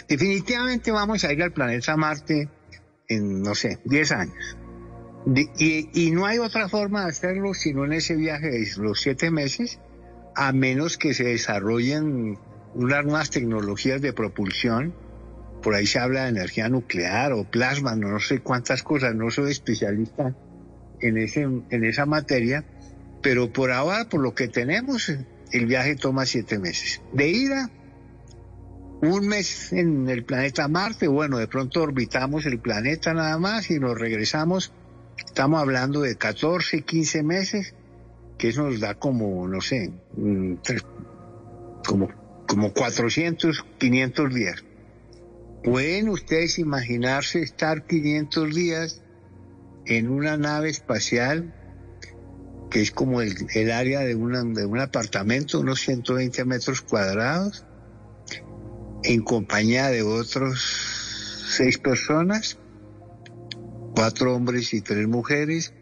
Speaker 6: Definitivamente vamos a ir al planeta Marte en, no sé, 10 años. Y, no hay otra forma de hacerlo sino en ese viaje de los 7 meses, a menos que se desarrollen unas nuevas tecnologías de propulsión. Por ahí se habla de energía nuclear o plasma, no sé cuántas cosas, no soy especialista en, ese, en esa materia, pero por ahora, por lo que tenemos, el viaje toma siete meses. De ida, un mes en el planeta Marte, bueno, de pronto orbitamos el planeta nada más y nos regresamos, estamos hablando de 14, 15 meses, que eso nos da como, no sé, como, como 400, 500 días. ¿Pueden ustedes imaginarse estar 500 días en una nave espacial que es como el, área de, una, de un apartamento, unos 120 metros cuadrados, en compañía de otros seis personas, cuatro hombres y tres mujeres,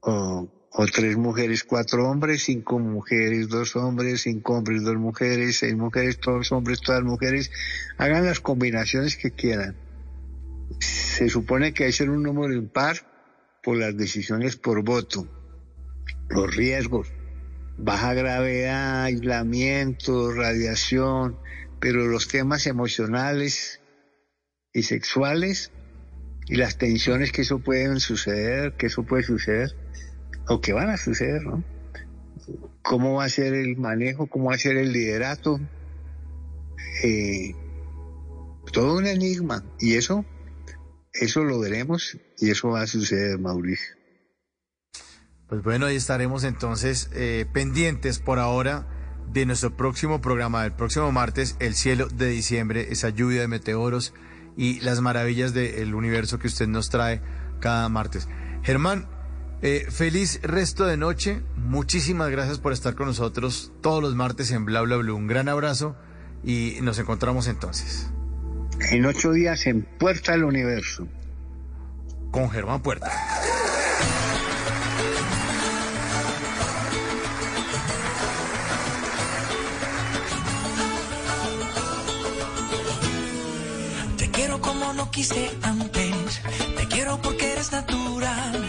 Speaker 6: o, o, tres mujeres, cuatro hombres, cinco mujeres, dos hombres, cinco hombres, dos mujeres, seis mujeres, todos hombres, todas mujeres, hagan las combinaciones que quieran. Se supone que hay ser un número impar por las decisiones por voto, los riesgos, baja gravedad, aislamiento, radiación, pero los temas emocionales y sexuales y las tensiones que eso pueden suceder, que eso puede suceder, o que van a suceder, ¿no? ¿Cómo va a ser el manejo? ¿Cómo va a ser el liderato? Eh, todo un enigma. Y eso eso lo veremos y eso va a suceder, Mauricio.
Speaker 5: Pues bueno, ahí estaremos entonces eh, pendientes por ahora de nuestro próximo programa del próximo martes, el cielo de diciembre, esa lluvia de meteoros y las maravillas del universo que usted nos trae cada martes. Germán, eh, feliz resto de noche. Muchísimas gracias por estar con nosotros todos los martes en Bla Bla Blue. Un gran abrazo y nos encontramos entonces
Speaker 6: en ocho días en Puerta del Universo.
Speaker 5: Con Germán Puerta.
Speaker 7: No quise antes. Te quiero porque eres natural.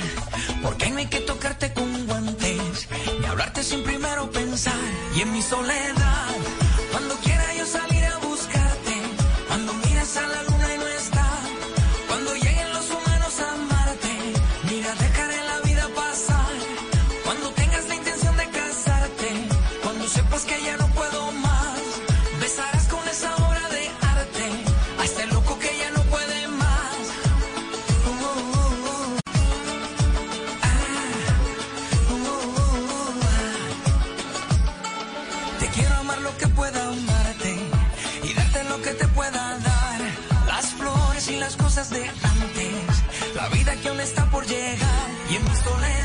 Speaker 7: Porque no hay que tocarte con guantes. Ni hablarte sin primero pensar. Y en mi soledad, soledad.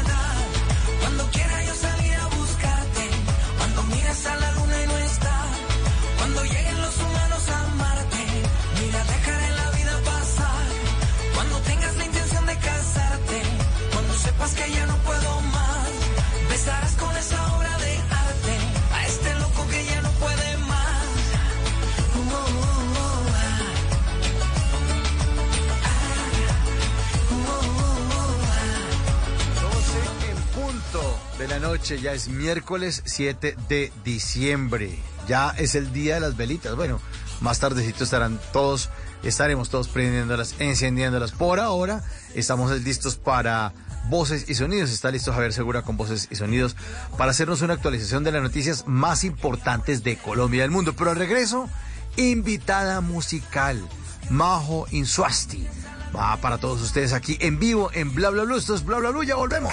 Speaker 8: Noche, ya es miércoles 7 de diciembre. Ya es el día de las velitas. Bueno, más tardecito estarán todos, estaremos todos prendiéndolas, encendiéndolas. Por ahora estamos listos para voces y sonidos. Está listo Javier Segura con voces y sonidos para hacernos una actualización de las noticias más importantes de Colombia y del mundo. Pero al regreso, invitada musical, Majo Insuasti. Va para todos ustedes aquí en vivo en Bla Bla Blue. Esto es Bla Bla Blue, ya volvemos.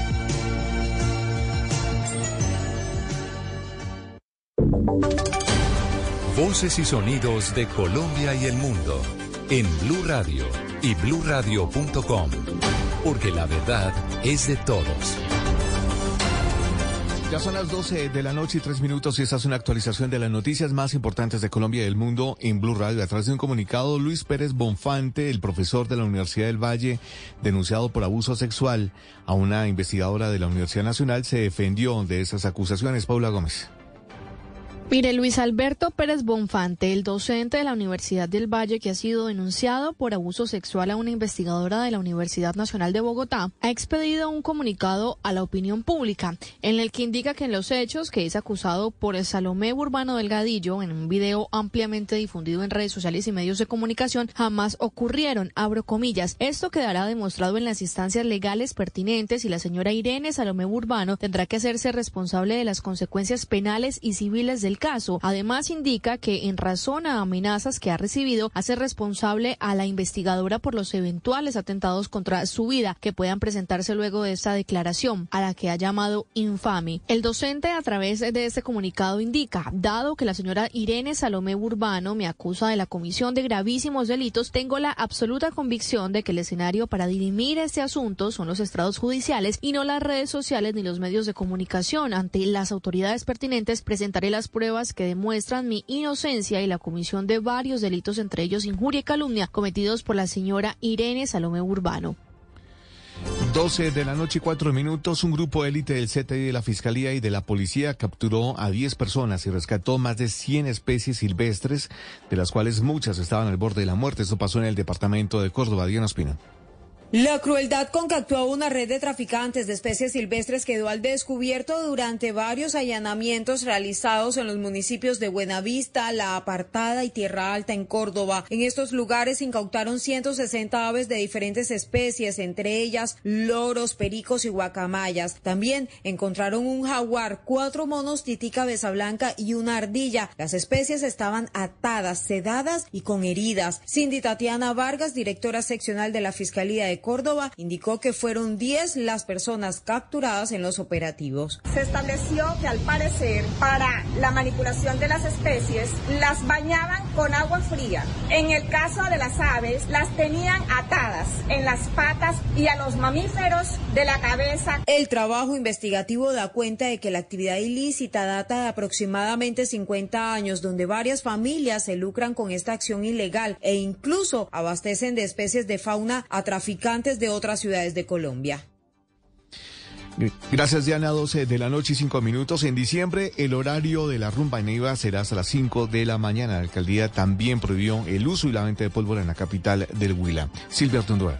Speaker 2: Y sonidos de Colombia y el mundo en Blue Radio y bluradio.com, porque la verdad es de todos.
Speaker 8: Ya son las 12 de la noche y tres minutos y esta es una actualización de las noticias más importantes de Colombia y del mundo en Blue Radio. A través de un comunicado, Luis Pérez Bonfante, el profesor de la Universidad del Valle, denunciado por abuso sexual a una investigadora de la Universidad Nacional, se defendió de esas acusaciones. Paula Gómez.
Speaker 9: Mire, Luis Alberto Pérez Bonfante, el docente de la Universidad del Valle que ha sido denunciado por abuso sexual a una investigadora de la Universidad Nacional de Bogotá, ha expedido un comunicado a la opinión pública en el que indica que en los hechos que es acusado por el Salomé Urbano Delgadillo en un video ampliamente difundido en redes sociales y medios de comunicación jamás ocurrieron, abro comillas. Esto quedará demostrado en las instancias legales pertinentes y la señora Irene Salomé Urbano tendrá que hacerse responsable de las consecuencias penales y civiles del caso. Además, indica que en razón a amenazas que ha recibido, hace responsable a la investigadora por los eventuales atentados contra su vida que puedan presentarse luego de esta declaración, a la que ha llamado infame. El docente, a través de este comunicado, indica, dado que la señora Irene Salomé Urbano me acusa de la comisión de gravísimos delitos, tengo la absoluta convicción de que el escenario para dirimir este asunto son los estrados judiciales y no las redes sociales ni los medios de comunicación. Ante las autoridades pertinentes presentaré las pruebas que demuestran mi inocencia y la comisión de varios delitos, entre ellos injuria y calumnia, cometidos por la señora Irene Salomé Urbano.
Speaker 8: 12 de la noche y cuatro minutos, un grupo élite del CTI de la Fiscalía y de la Policía capturó a 10 personas y rescató más de 100 especies silvestres, de las cuales muchas estaban al borde de la muerte. Eso pasó en el departamento de Córdoba. Diana Espina.
Speaker 10: La crueldad con que actuó una red de traficantes de especies silvestres quedó al descubierto durante varios allanamientos realizados en los municipios de Buenavista, La Apartada y Tierra Alta en Córdoba. En estos lugares incautaron 160 aves de diferentes especies, entre ellas loros, pericos y guacamayas. También encontraron un jaguar, cuatro monos titica blanca y una ardilla. Las especies estaban atadas, sedadas y con heridas. Cindy Tatiana Vargas, directora seccional de la Fiscalía de de Córdoba, indicó que fueron 10 las personas capturadas en los operativos.
Speaker 11: Se estableció que al parecer para la manipulación de las especies las bañaban con agua fría. En el caso de las aves, las tenían atadas en las patas y a los mamíferos de la cabeza.
Speaker 10: El trabajo investigativo da cuenta de que la actividad ilícita data de aproximadamente 50 años, donde varias familias se lucran con esta acción ilegal e incluso abastecen de especies de fauna a traficantes de otras ciudades de Colombia.
Speaker 8: Gracias, Diana. 12 de la noche y 5 minutos. En diciembre, el horario de la rumba en Neiva será hasta las 5 de la mañana. La alcaldía también prohibió el uso y la venta de pólvora en la capital del Huila. Silvia Tunduar.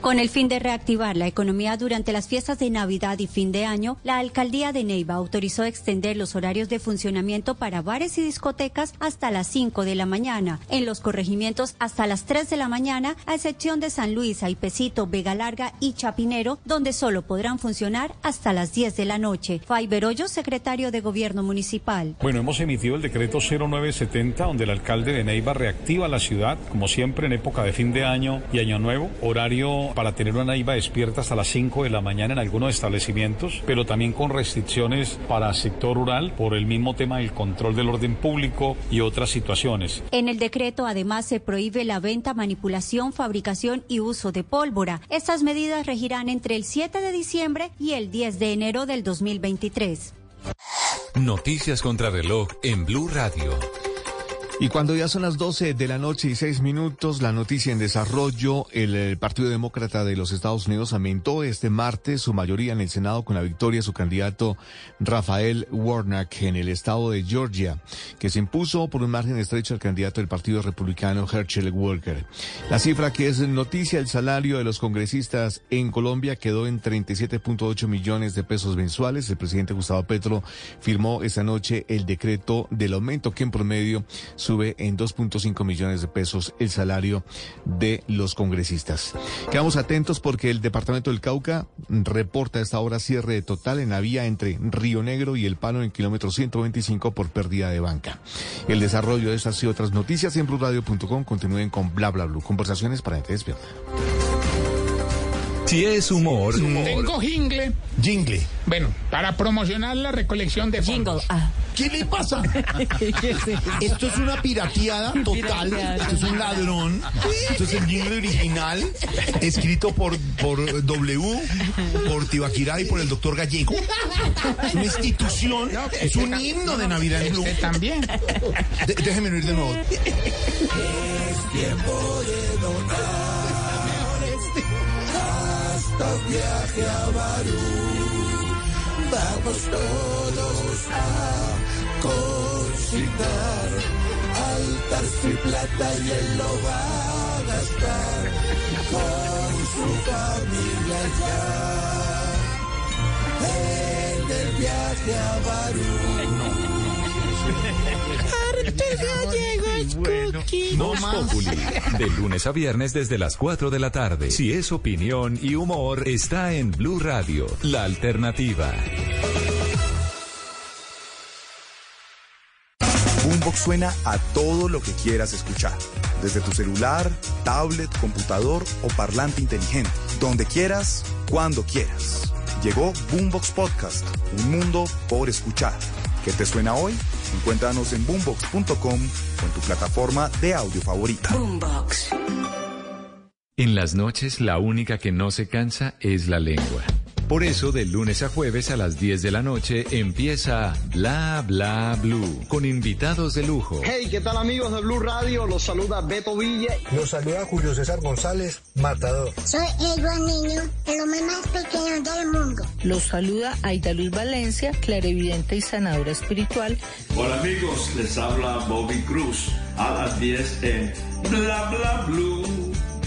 Speaker 12: Con el fin de reactivar la economía durante las fiestas de Navidad y fin de año, la alcaldía de Neiva autorizó extender los horarios de funcionamiento para bares y discotecas hasta las 5 de la mañana, en los corregimientos hasta las 3 de la mañana, a excepción de San Luis, Aipecito, Vega Larga y Chapinero, donde solo podrán funcionar hasta las 10 de la noche. Faiber Hoyo, secretario de Gobierno Municipal.
Speaker 13: Bueno, hemos emitido el decreto 0970, donde el alcalde de Neiva reactiva la ciudad, como siempre en época de fin de año y año nuevo, horario para tener una IVA despierta hasta las 5 de la mañana en algunos establecimientos, pero también con restricciones para sector rural por el mismo tema del control del orden público y otras situaciones.
Speaker 12: En el decreto además se prohíbe la venta, manipulación, fabricación y uso de pólvora. Estas medidas regirán entre el 7 de diciembre y el 10 de enero del 2023.
Speaker 2: Noticias contra reloj en Blue Radio.
Speaker 8: Y cuando ya son las 12 de la noche y 6 minutos, la noticia en desarrollo, el, Partido Demócrata de los Estados Unidos aumentó este martes su mayoría en el Senado con la victoria de su candidato Rafael Warnock en el estado de Georgia, que se impuso por un margen estrecho al candidato del Partido Republicano Herschel Walker. La cifra que es noticia, el salario de los congresistas en Colombia quedó en 37.8 millones de pesos mensuales. El presidente Gustavo Petro firmó esta noche el decreto del aumento que en promedio sube en 2.5 millones de pesos el salario de los congresistas. Quedamos atentos porque el departamento del Cauca reporta a esta hora cierre total en la vía entre Río Negro y El Palo en kilómetro 125 por pérdida de banca. El desarrollo de estas y otras noticias en blurradio.com continúen con bla bla bla. Conversaciones para gente despierta.
Speaker 2: Si es humor,
Speaker 14: Tengo jingle.
Speaker 8: Jingle.
Speaker 14: Bueno, para promocionar la recolección de fondos.
Speaker 12: Ah.
Speaker 15: ¿Qué le pasa? Esto es una pirateada total. Esto es un ladrón. Esto es el jingle original, escrito por, por W, por Tibaquirá y por el doctor Gallego. Es una institución, es un himno de Navidad en Blue.
Speaker 14: También.
Speaker 15: De- déjeme oír de nuevo.
Speaker 16: Es tiempo de donar. Viaje a Barú. Vamos todos a consignar. Altar sin plata y él lo va a gastar con su familia ya. En el viaje a Barú.
Speaker 2: Voz Populi, de lunes a viernes desde las 4 de la tarde. Si es opinión y humor, está en Blue Radio, la alternativa.
Speaker 17: Boombox suena a todo lo que quieras escuchar. Desde tu celular, tablet, computador o parlante inteligente. Donde quieras, cuando quieras. Llegó Boombox Podcast, un mundo por escuchar. ¿Qué te suena hoy? Encuéntranos en boombox.com o en tu plataforma de audio favorita.
Speaker 12: Boombox.
Speaker 2: En las noches, la única que no se cansa es la lengua. Por eso, de lunes a jueves a las 10 de la noche empieza Bla Bla Blue, con invitados de lujo.
Speaker 18: Hey, ¿qué tal amigos de Blue Radio? Los saluda Beto Villa.
Speaker 19: Los saluda Julio César González, Matador.
Speaker 20: Soy Edward Niño, el hombre más pequeño del mundo.
Speaker 21: Los saluda Aida Luz Valencia, clarividente y sanadora espiritual.
Speaker 22: Hola amigos, les habla Bobby Cruz a las 10 en Bla Bla Blue,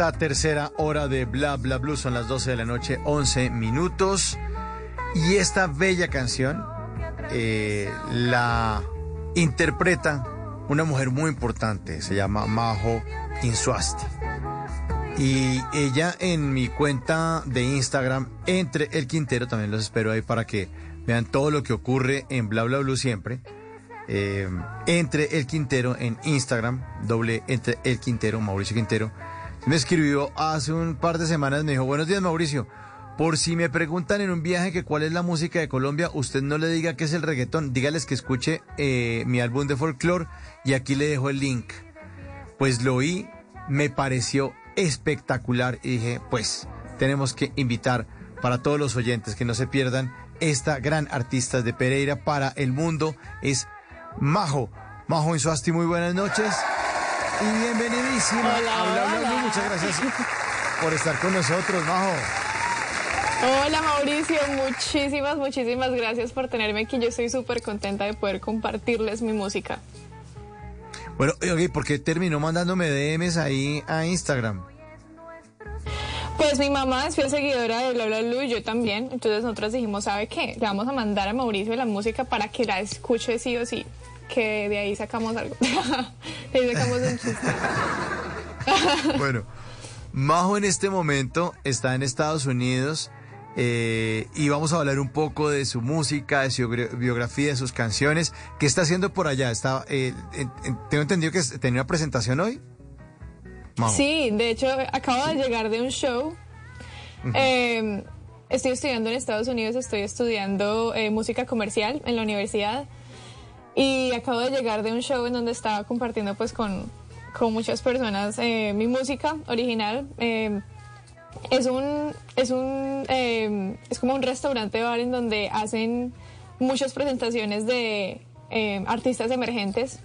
Speaker 5: Esta tercera hora de Bla Bla Blue. Son las 12 de la noche, 11 minutos. Y esta bella canción eh, la interpreta una mujer muy importante. Se llama Majo Insuasti. Y ella en mi cuenta de Instagram, entre el Quintero, también los espero ahí para que vean todo lo que ocurre en Bla Bla Blue siempre. Eh, entre el Quintero en Instagram, doble entre el Quintero, Mauricio Quintero. Me escribió hace un par de semanas, me dijo, buenos días Mauricio, por si me preguntan en un viaje que cuál es la música de Colombia, usted no le diga que es el reggaetón, dígales que escuche eh, mi álbum de folclore y aquí le dejo el link. Pues lo oí, me pareció espectacular y dije, pues tenemos que invitar para todos los oyentes que no se pierdan esta gran artista de Pereira para el mundo es Majo. Majo Insuasti, muy buenas noches y bienvenidísima
Speaker 23: Hola,
Speaker 5: a Bla Bla
Speaker 23: hola.
Speaker 5: Blue. Muchas gracias por estar con nosotros, Majo.
Speaker 23: Hola Mauricio, muchísimas, muchísimas gracias por tenerme aquí. Yo estoy súper contenta de poder compartirles mi música.
Speaker 5: Bueno, oye, ¿por qué terminó mandándome DMs ahí a Instagram?
Speaker 23: Pues mi mamá es fiel seguidora de Bla Bla Blue y yo también. Entonces nosotros dijimos, ¿sabe qué? Le vamos a mandar a Mauricio la música para que la escuche sí o sí. Que de ahí sacamos algo. de ahí sacamos un chiste.
Speaker 5: Bueno, Majo en este momento está en Estados Unidos eh, y vamos a hablar un poco de su música, de su biogra- biografía, de sus canciones. ¿Qué está haciendo por allá? Está, eh, en- tengo entendido que tenía una presentación hoy. Majo.
Speaker 23: Sí, de hecho, acabo de llegar de un show. Eh, estoy estudiando en Estados Unidos, estoy estudiando eh, música comercial en la universidad. Y acabo de llegar de un show en donde estaba compartiendo pues con, con muchas personas eh, mi música original. Eh, es un, es un, eh, es como un restaurante bar en donde hacen muchas presentaciones de eh, artistas emergentes.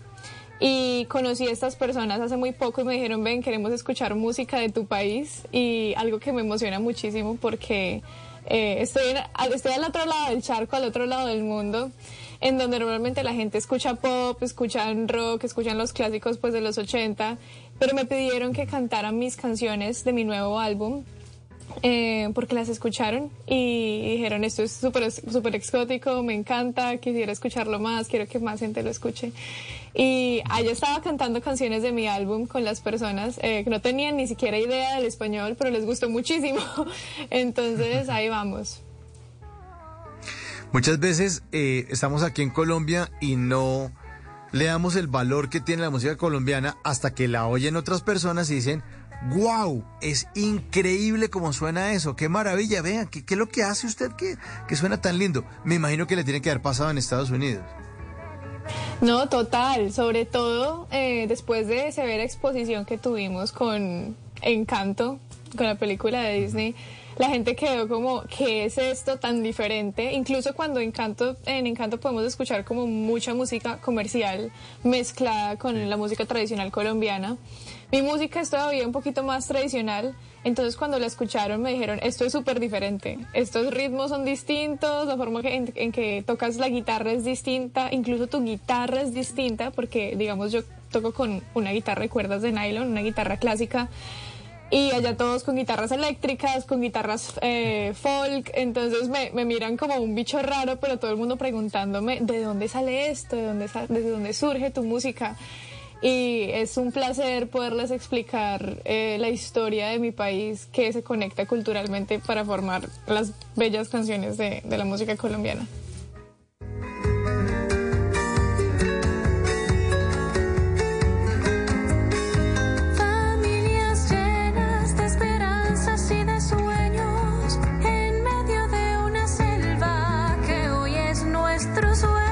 Speaker 23: Y conocí a estas personas hace muy poco y me dijeron, ven, queremos escuchar música de tu país. Y algo que me emociona muchísimo porque eh, estoy, estoy al otro lado del charco, al otro lado del mundo, en donde normalmente la gente escucha pop, escuchan rock, escuchan los clásicos pues de los 80, pero me pidieron que cantaran mis canciones de mi nuevo álbum eh, porque las escucharon y dijeron esto es súper súper exótico, me encanta, quisiera escucharlo más, quiero que más gente lo escuche. Y allá estaba cantando canciones de mi álbum con las personas eh, que no tenían ni siquiera idea del español, pero les gustó muchísimo. Entonces ahí vamos.
Speaker 5: Muchas veces eh, estamos aquí en Colombia y no le damos el valor que tiene la música colombiana hasta que la oyen otras personas y dicen, wow, es increíble cómo suena eso, qué maravilla, vean, ¿qué, qué es lo que hace usted que, que suena tan lindo? Me imagino que le tiene que haber pasado en Estados Unidos.
Speaker 23: No, total, sobre todo eh, después de severa exposición que tuvimos con Encanto, con la película de Disney, la gente quedó como, ¿qué es esto tan diferente? Incluso cuando Encanto, en Encanto podemos escuchar como mucha música comercial mezclada con la música tradicional colombiana. Mi música es todavía un poquito más tradicional, entonces cuando la escucharon me dijeron, esto es súper diferente, estos ritmos son distintos, la forma en, en que tocas la guitarra es distinta, incluso tu guitarra es distinta, porque digamos yo toco con una guitarra de cuerdas de nylon, una guitarra clásica, y allá todos con guitarras eléctricas, con guitarras eh, folk, entonces me, miran como un bicho raro, pero todo el mundo preguntándome, ¿de dónde sale esto? ¿De dónde, ¿Desde dónde surge tu música? Y es un placer poderles explicar eh, la historia de mi país que se conecta culturalmente para formar las bellas canciones de la música colombiana.
Speaker 5: nuestros sueños.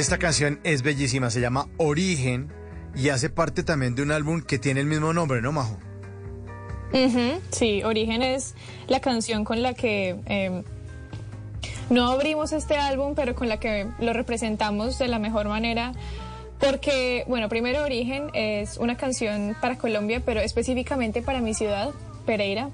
Speaker 5: Esta canción es bellísima, se llama Origen y hace parte también de un álbum que tiene el mismo nombre, ¿no, Majo?
Speaker 23: Sí, Origen es la canción con la que eh, no abrimos este álbum, pero con la que lo representamos de la mejor manera. Porque, bueno, primero Origen es una canción para Colombia, pero específicamente para mi ciudad, Pereira.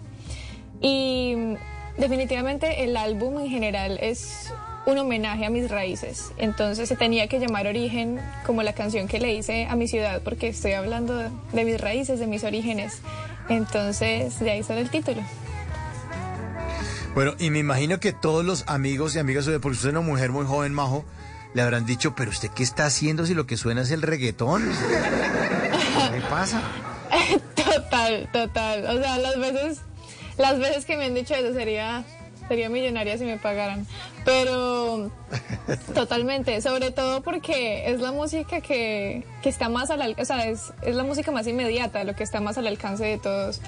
Speaker 23: Y mm, definitivamente el álbum en general es un homenaje a mis raíces. Entonces se tenía que llamar Origen como la canción que le hice a mi ciudad, porque estoy hablando de, de mis raíces, de mis orígenes. Entonces de ahí sale el título.
Speaker 5: Bueno, y me imagino que todos los amigos y amigas porque usted es una mujer muy joven, Majo, le habrán dicho, pero usted qué está haciendo si lo que suena es el reggaetón. ¿Qué pasa?
Speaker 23: Total, total. O sea, las veces, las veces que me han dicho eso sería, sería millonaria si me pagaran. Pero totalmente, sobre todo porque es la música que, que está más al alcance, o sea, es, es la música más inmediata, lo que está más al alcance de todos.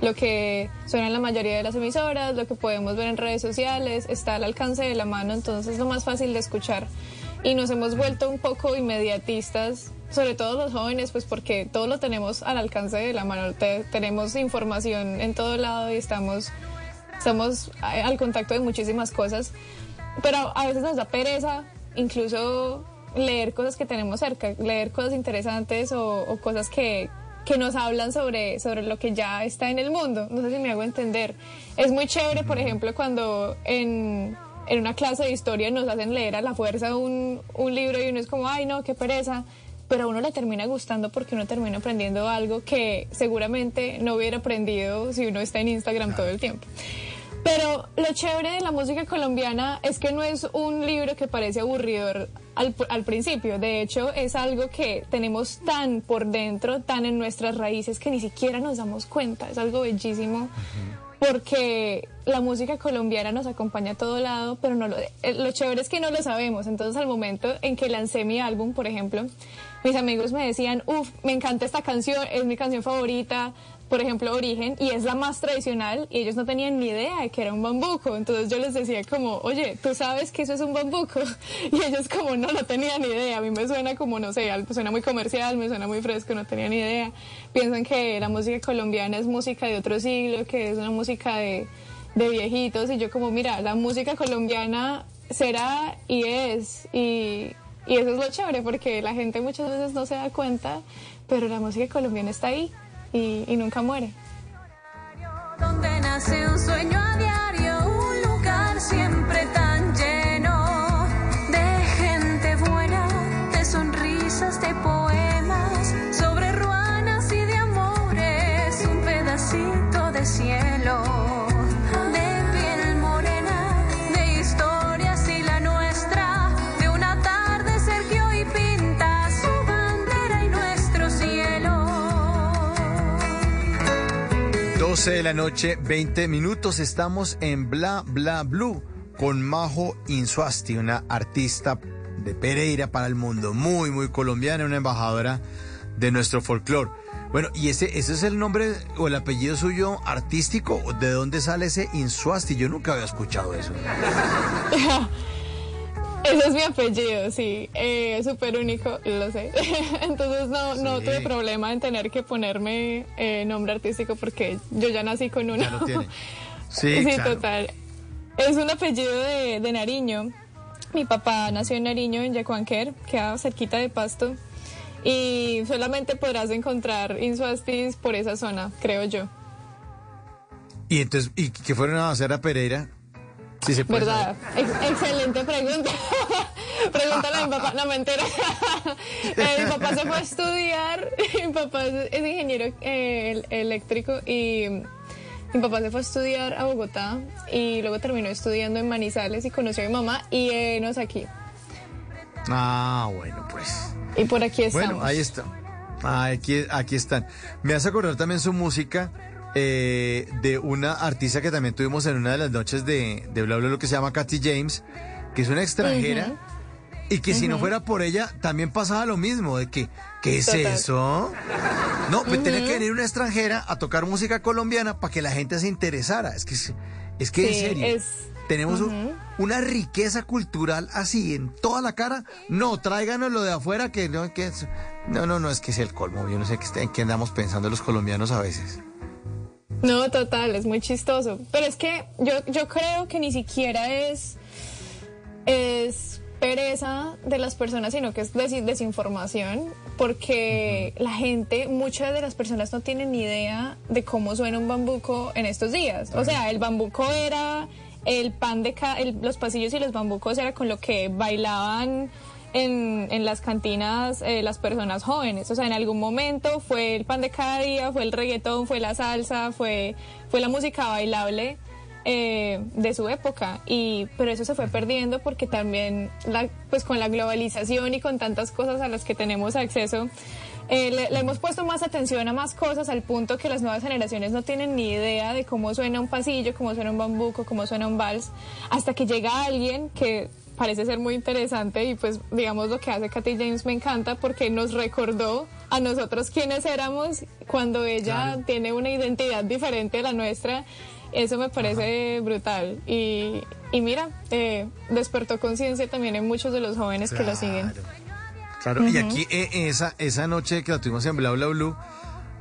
Speaker 23: Lo que suena en la mayoría de las emisoras, lo que podemos ver en redes sociales, está al alcance de la mano, entonces es lo más fácil de escuchar. Y nos hemos vuelto un poco inmediatistas, sobre todo los jóvenes, pues porque todo lo tenemos al alcance de la mano. Te- tenemos información en todo lado y estamos, estamos a- al contacto de muchísimas cosas. Pero a veces nos da pereza incluso leer cosas que tenemos cerca, leer cosas interesantes o, o cosas que, que nos hablan sobre, sobre lo que ya está en el mundo. No sé si me hago entender. Es muy chévere, por ejemplo, cuando en, en una clase de historia nos hacen leer a la fuerza un, un libro y uno es como, ay no, qué pereza. Pero a uno le termina gustando porque uno termina aprendiendo algo que seguramente no hubiera aprendido si uno está en Instagram todo el tiempo. Pero lo chévere de la música colombiana es que no es un libro que parece aburridor al, al principio. De hecho, es algo que tenemos tan por dentro, tan en nuestras raíces, que ni siquiera nos damos cuenta. Es algo bellísimo porque la música colombiana nos acompaña a todo lado, pero no lo, eh, lo chévere es que no lo sabemos. Entonces, al momento en que lancé mi álbum, por ejemplo, mis amigos me decían, uff, me encanta esta canción, es mi canción favorita, por ejemplo, Origen, y es la más tradicional, y ellos no tenían ni idea de que era un bambuco. Entonces yo les decía como, oye, ¿tú sabes que eso es un bambuco? Y ellos como, no, no tenían ni idea. A mí me suena como, no sé, suena muy comercial, me suena muy fresco, no tenía ni idea. Piensan que la música colombiana es música de otro siglo, que es una música de, de viejitos, y yo como, mira, la música colombiana será y es, y, y eso es lo chévere, porque la gente muchas veces no se da cuenta, pero la música colombiana está ahí y, nunca muere.
Speaker 5: 12 de la noche, 20 minutos. Estamos en Bla Bla Blue con Majo Insuasti, una artista de Pereira para el mundo, muy, muy colombiana, una embajadora de nuestro folclore. Bueno, ¿y ese, ese es el nombre o el apellido suyo artístico? ¿De dónde sale ese Insuasti? Yo nunca había escuchado eso.
Speaker 23: Ese es mi apellido, sí, eh, súper único, lo sé. Entonces no, no tuve problema en tener que ponerme eh, nombre artístico porque yo ya nací con uno.
Speaker 5: Ya lo tiene. Sí,
Speaker 23: Sí,
Speaker 5: claro.
Speaker 23: total. Es un apellido de, de Nariño. Mi papá nació en Nariño, en Yacuanquer, queda cerquita de Pasto. Y solamente podrás encontrar insuastis por esa zona, creo yo.
Speaker 5: ¿Y entonces, y qué fueron a hacer a Pereira? Sí se puede
Speaker 23: ¿Verdad? Ex- excelente pregunta. Pregúntale a mi papá. No, mentira. Eh, mi papá se fue a estudiar. Mi papá es, ingeniero eh, el- eléctrico y mi papá se fue a estudiar a Bogotá y luego terminó estudiando en Manizales y conoció a mi mamá y eh, nos aquí.
Speaker 5: Ah, bueno, pues.
Speaker 23: Y por aquí estamos.
Speaker 5: Bueno, ahí está. Ah, aquí, aquí están. Me hace acordar también su música eh, de una artista que también tuvimos en una de las noches de, de Bla Bla, lo que se llama Katy James, que es una extranjera Y que si no fuera por ella, también pasaba lo mismo, de que, ¿qué es
Speaker 23: Total.
Speaker 5: eso? No, pues tenía
Speaker 23: Ujú.
Speaker 5: que venir una extranjera a tocar música colombiana para que la gente se interesara. Es que, es- que en serio,
Speaker 23: es-
Speaker 5: tenemos una riqueza cultural así en toda la cara. No, tráiganos lo de afuera que no, que no, no, no, es que es el colmo. Yo no sé qué, en qué andamos pensando los colombianos a veces.
Speaker 23: No, total, es muy chistoso. Pero es que yo, yo creo que ni siquiera es, es pereza de las personas, sino que es desi- desinformación, porque la gente, muchas de las personas no tienen ni idea de cómo suena un bambuco en estos días. O sea, el bambuco era el pan de ca- los pasillos y los bambucos era con lo que bailaban en, en las cantinas eh, las personas jóvenes. O sea, en algún momento fue el pan de cada día, fue el reggaetón, fue la salsa, fue, fue la música bailable eh, de su época. Y, pero eso se fue perdiendo porque también la, pues con la globalización y con tantas cosas a las que tenemos acceso, eh, le, le hemos puesto más atención a más cosas al punto que las nuevas generaciones no tienen ni idea de cómo suena un pasillo, cómo suena un bambuco, cómo suena un vals, hasta que llega alguien que parece ser muy interesante y pues digamos lo que hace Katy James me encanta porque nos recordó a nosotros quiénes éramos cuando ella tiene una identidad diferente a la nuestra. Eso me parece brutal. Y, y mira, eh, despertó conciencia también en muchos de los jóvenes que lo siguen.
Speaker 5: Claro, y
Speaker 23: Ujú.
Speaker 5: aquí eh, esa, esa noche que la tuvimos en Bla Bla Blue,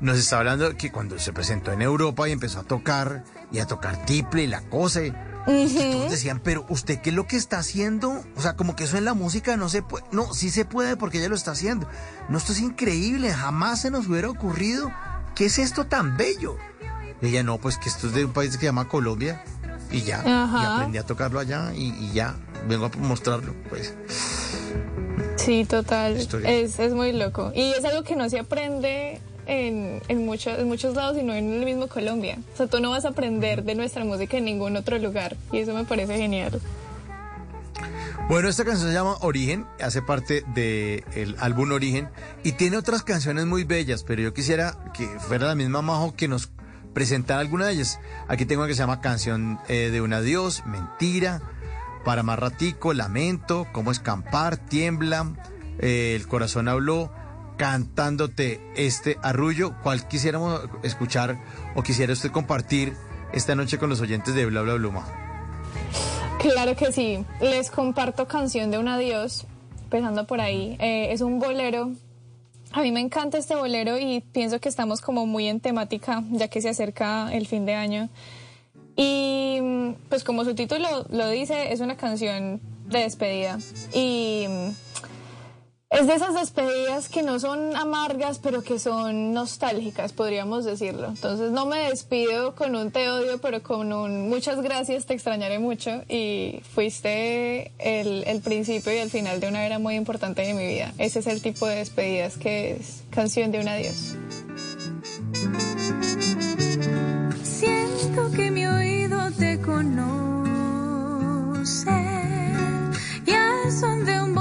Speaker 5: nos está hablando que cuando se presentó en Europa y empezó a tocar, y a tocar tiple y la cosa, y todos decían, pero ¿usted qué es lo que está haciendo? O sea, como que eso en la música no se puede. No, sí se puede porque ella lo está haciendo. No, esto es increíble, jamás se nos hubiera ocurrido. ¿Qué es esto tan bello? Y ella, no, pues que esto es de un país que se llama Colombia, y ya, y aprendí a tocarlo allá, y, y ya, vengo a mostrarlo, pues.
Speaker 23: Sí, total. Es, es muy loco. Y es algo que no se aprende en, en, en muchos lados, sino en el mismo Colombia. O sea, tú no vas a aprender de nuestra música en ningún otro lugar. Y eso me parece genial.
Speaker 5: Bueno, esta canción se llama Origen, hace parte del álbum Origen y tiene otras canciones muy bellas, pero yo quisiera que fuera la misma Majo que nos presentara alguna de ellas. Aquí tengo una que se llama Canción eh, de un adiós, Mentira, Para más ratico, Lamento, Cómo escampar, Tiembla, eh, El corazón habló, cantándote este arrullo. ¿Cuál quisiéramos escuchar o quisiera usted compartir esta noche con los oyentes de Bla Bla Majo?
Speaker 23: Claro que sí. Les comparto canción de un adiós, empezando por ahí. Eh, es un bolero. A mí me encanta este bolero y pienso que estamos como muy en temática, ya que se acerca el fin de año. Y pues como su título lo dice, es una canción de despedida. Y es de esas despedidas que no son amargas, pero que son nostálgicas, podríamos decirlo. Entonces no me despido con un te odio, pero con un muchas gracias, te extrañaré mucho y fuiste el, el principio y el final de una era muy importante de mi vida. Ese es el tipo de despedidas que es canción de un adiós.
Speaker 24: Siento que mi oído te conoce. Y al son de un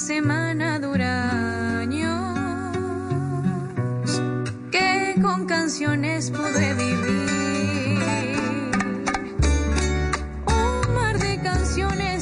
Speaker 24: semana dura años. Que con canciones pude vivir. Un mar de canciones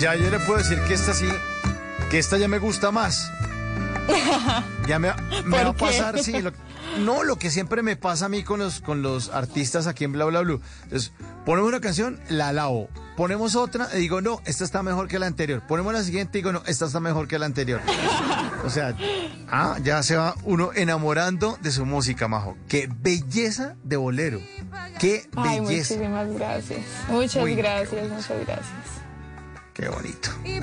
Speaker 5: ya yo le puedo decir que esta sí, que esta ya me gusta más. Ya me, me va a pasar, sí. lo- no, lo que siempre me pasa a mí con los, con los artistas aquí en Bla Bla Blue. Entonces, ponemos una canción, la alabo. Ponemos otra y digo, no, esta está mejor que la anterior. Ponemos la siguiente y digo, no, esta está mejor que la anterior. O sea, ah, ya se va uno enamorando de su música, Majo. Qué belleza de bolero. Qué
Speaker 23: Ay,
Speaker 5: belleza.
Speaker 23: muchísimas gracias. Muchas
Speaker 5: Uy.
Speaker 23: gracias, muchas gracias.
Speaker 5: Qué bonito.
Speaker 24: Y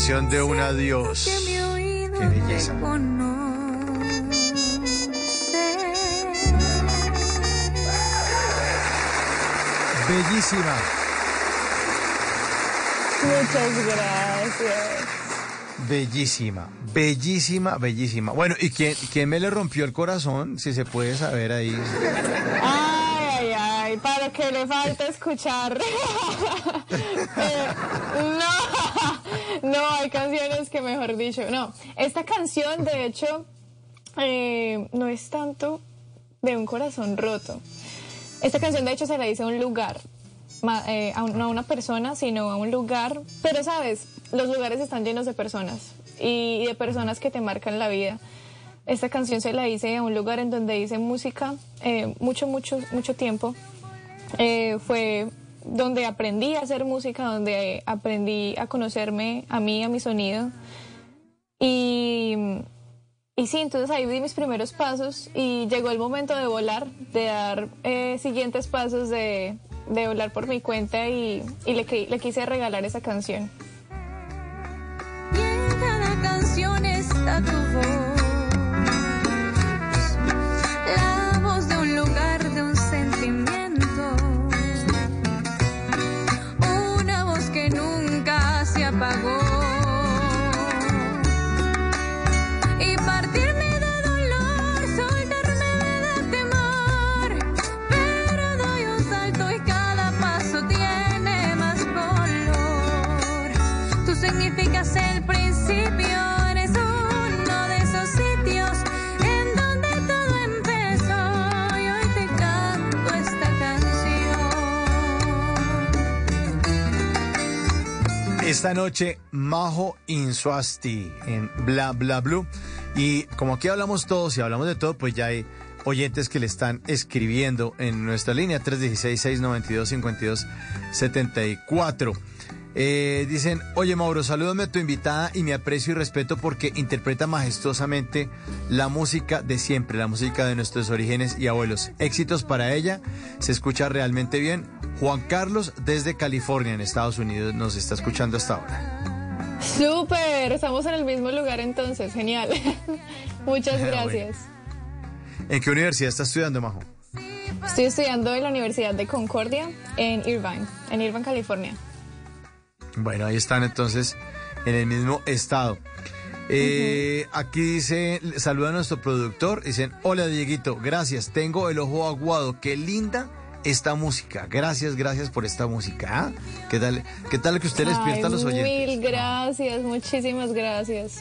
Speaker 24: Canción
Speaker 5: de un adiós. Qué belleza. Bellísima.
Speaker 23: Muchas gracias.
Speaker 5: Bellísima, bellísima, bellísima. Bueno, ¿y quién, quién me le rompió el corazón? Si se puede saber ahí.
Speaker 23: Ay, ay, ay, para que le falta escuchar. Eh, no, no, hay canciones que mejor dicho, no. Esta canción, de hecho, eh, no es tanto de un corazón roto. Esta canción, de hecho, se la dice a un lugar, eh, no a una persona, sino a un lugar. Pero, sabes, los lugares están llenos de personas y, de personas que te marcan la vida. Esta canción se la hice a un lugar en donde hice música eh, mucho, mucho, mucho tiempo. Fue donde aprendí a hacer música, donde aprendí a conocerme a mí, a mi sonido. Y, y sí, entonces ahí di mis primeros pasos y llegó el momento de volar, de dar eh, siguientes pasos, de, de volar por mi cuenta y, y le, le quise regalar esa canción.
Speaker 24: Y cada canción está tu voz. Esta
Speaker 5: noche, Majo Insuasti en Bla Bla Blue. Y como aquí hablamos todos y hablamos de todo, pues ya hay oyentes que le están escribiendo en nuestra línea 316-692-5274. Eh, dicen, oye Mauro, salúdame a tu invitada y mi aprecio y respeto porque interpreta majestuosamente la música de siempre, la música de nuestros orígenes y abuelos. Éxitos para ella, se escucha realmente bien. Juan Carlos desde California, en Estados Unidos, nos está escuchando hasta ahora.
Speaker 23: Súper, estamos en el mismo lugar entonces, genial. Muchas
Speaker 5: Bueno.
Speaker 23: gracias.
Speaker 5: ¿En qué universidad está estudiando, Majo?
Speaker 23: Estoy estudiando en la Universidad de Concordia en Irvine, en Irvine, California.
Speaker 5: Bueno, ahí están entonces en el mismo estado. Eh, Aquí dice, saluda a nuestro productor, dicen, hola Dieguito, gracias, tengo el ojo aguado, qué linda esta música, gracias, gracias por esta música. ¿ah? ¿Qué tal, qué tal que usted le despierta a los
Speaker 23: Ay,
Speaker 5: oyentes?
Speaker 23: Mil gracias, muchísimas gracias.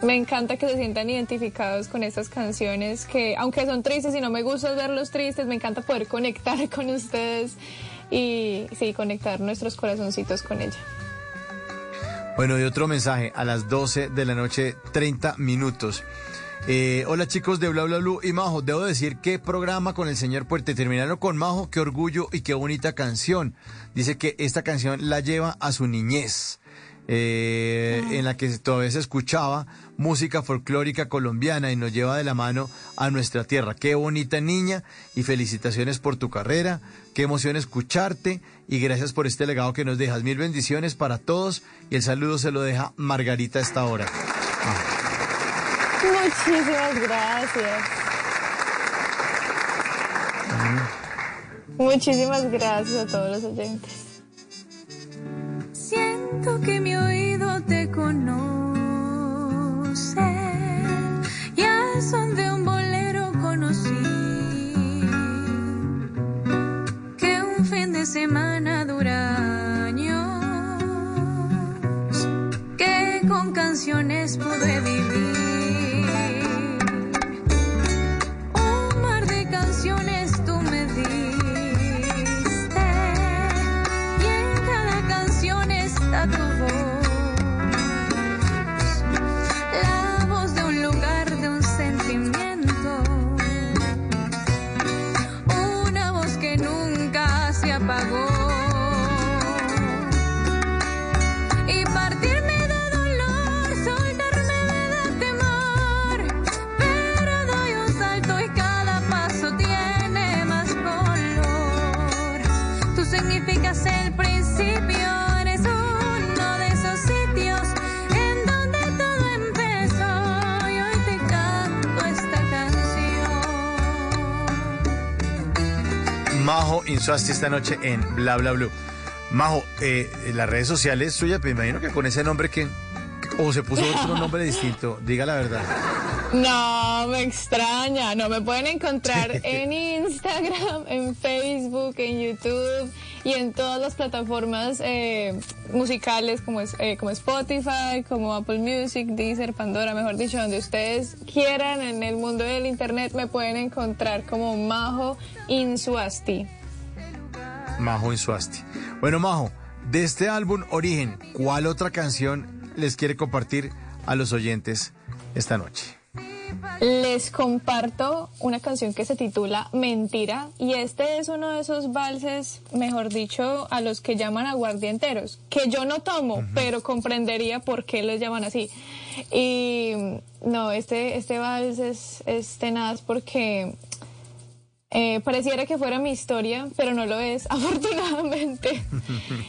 Speaker 23: Me encanta que se sientan identificados con estas canciones que, aunque son tristes y no me gusta verlos tristes, me encanta poder conectar con ustedes y sí, conectar nuestros corazoncitos con ella.
Speaker 5: Bueno, y otro mensaje a las 12 de la noche, 30 minutos. Eh, hola chicos de Bla Bla Blue y Majo, debo decir qué programa con el señor Puerte. Terminaron con Majo, qué orgullo y qué bonita canción. Dice que esta canción la lleva a su niñez, eh, en la que todavía se escuchaba música folclórica colombiana y nos lleva de la mano a nuestra tierra. Qué bonita niña y felicitaciones por tu carrera, qué emoción escucharte y gracias por este legado que nos dejas. Mil bendiciones para todos y el saludo se lo deja Margarita a esta hora.
Speaker 23: Muchísimas gracias. Muchísimas gracias a todos los oyentes.
Speaker 24: Siento que mi oído te conoce. Semana dura años. Que con canciones pude vivir.
Speaker 5: Majo Insuasti esta noche en Bla Bla Blue. Majo, eh, en las redes sociales suyas, me imagino que con ese nombre que... O se puso otro nombre distinto, diga la verdad.
Speaker 23: No, me extraña. No, me pueden encontrar en Instagram, en Facebook, en YouTube y en todas las plataformas eh, musicales como, es, eh, como Spotify, como Apple Music, Deezer, Pandora, mejor dicho, donde ustedes quieran en el mundo del Internet me pueden encontrar como Majo Insuasti.
Speaker 5: Majo Insuasti. Bueno, Majo, de este álbum Origen, ¿cuál otra canción les quiere compartir a los oyentes esta noche?
Speaker 23: Les comparto una canción que se titula Mentira y este es uno de esos valses, mejor dicho, a los que llaman aguardienteros, que yo no tomo, pero comprendería por qué les llaman así. Y no, este, este vals es, es tenaz porque eh, pareciera que fuera mi historia, pero no lo es, afortunadamente.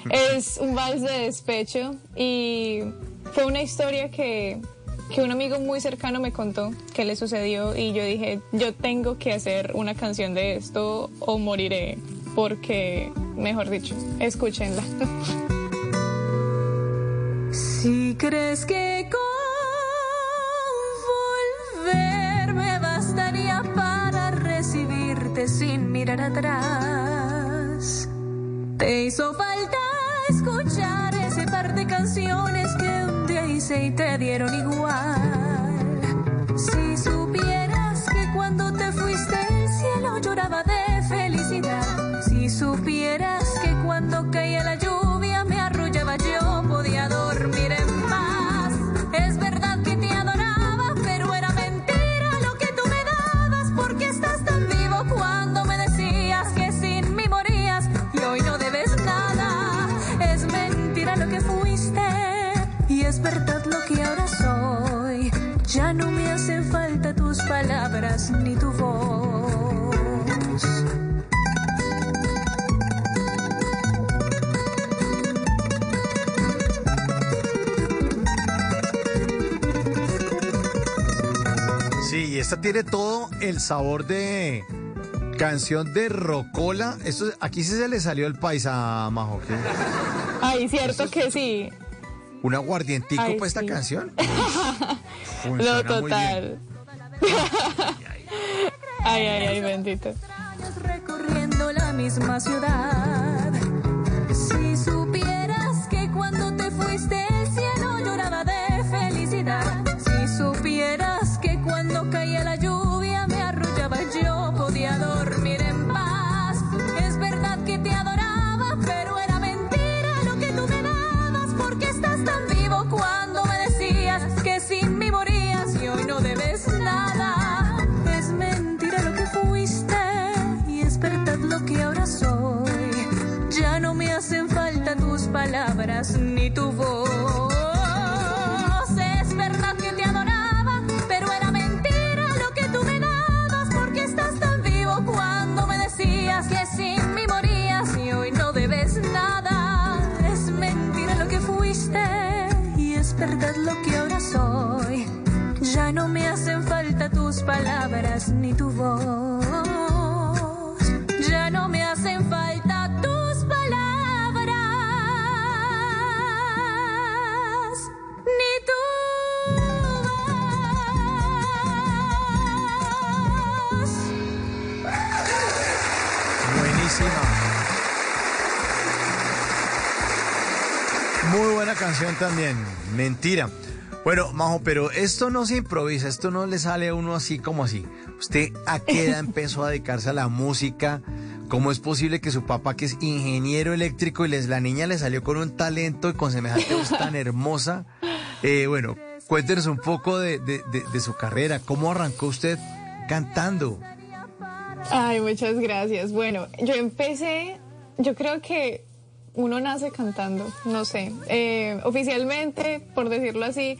Speaker 23: es un vals de despecho y fue una historia que, que un amigo muy cercano me contó que le sucedió y yo dije, yo tengo que hacer una canción de esto o moriré, porque, mejor dicho, escúchenla.
Speaker 24: Si crees que atrás, te hizo falta escuchar ese par de canciones que un día hice y te dieron igual. Si supieras que cuando te fuiste el cielo lloraba de felicidad, si supieras palabras ni tu voz.
Speaker 5: Sí, y esta tiene todo el sabor de canción de Rocola. Esto, aquí sí se le salió el paisa, Majo. ¿qué?
Speaker 23: Ay, cierto que sí.
Speaker 5: ¿Un aguardientico para esta
Speaker 23: sí.
Speaker 5: canción?
Speaker 23: No,
Speaker 5: muy
Speaker 23: total. Ay, ay, ay, bendito.
Speaker 24: recorriendo la misma ciudad. Ni tu voz. Ya no me hacen falta tus palabras ni tu voz.
Speaker 5: Buenísima. Muy buena canción también. Mentira. Bueno, Majo, pero esto no se improvisa, esto no le sale a uno así como así. ¿Usted a qué edad empezó a dedicarse a la música? ¿Cómo es posible que su papá, que es ingeniero eléctrico, y les, la niña le salió con un talento y con semejante voz tan hermosa? Eh, bueno, cuéntenos un poco de, de- de- de su carrera. ¿Cómo arrancó usted cantando?
Speaker 23: Ay, muchas gracias. Bueno, yo empecé, yo creo que uno nace cantando, no sé. Eh, oficialmente, por decirlo así,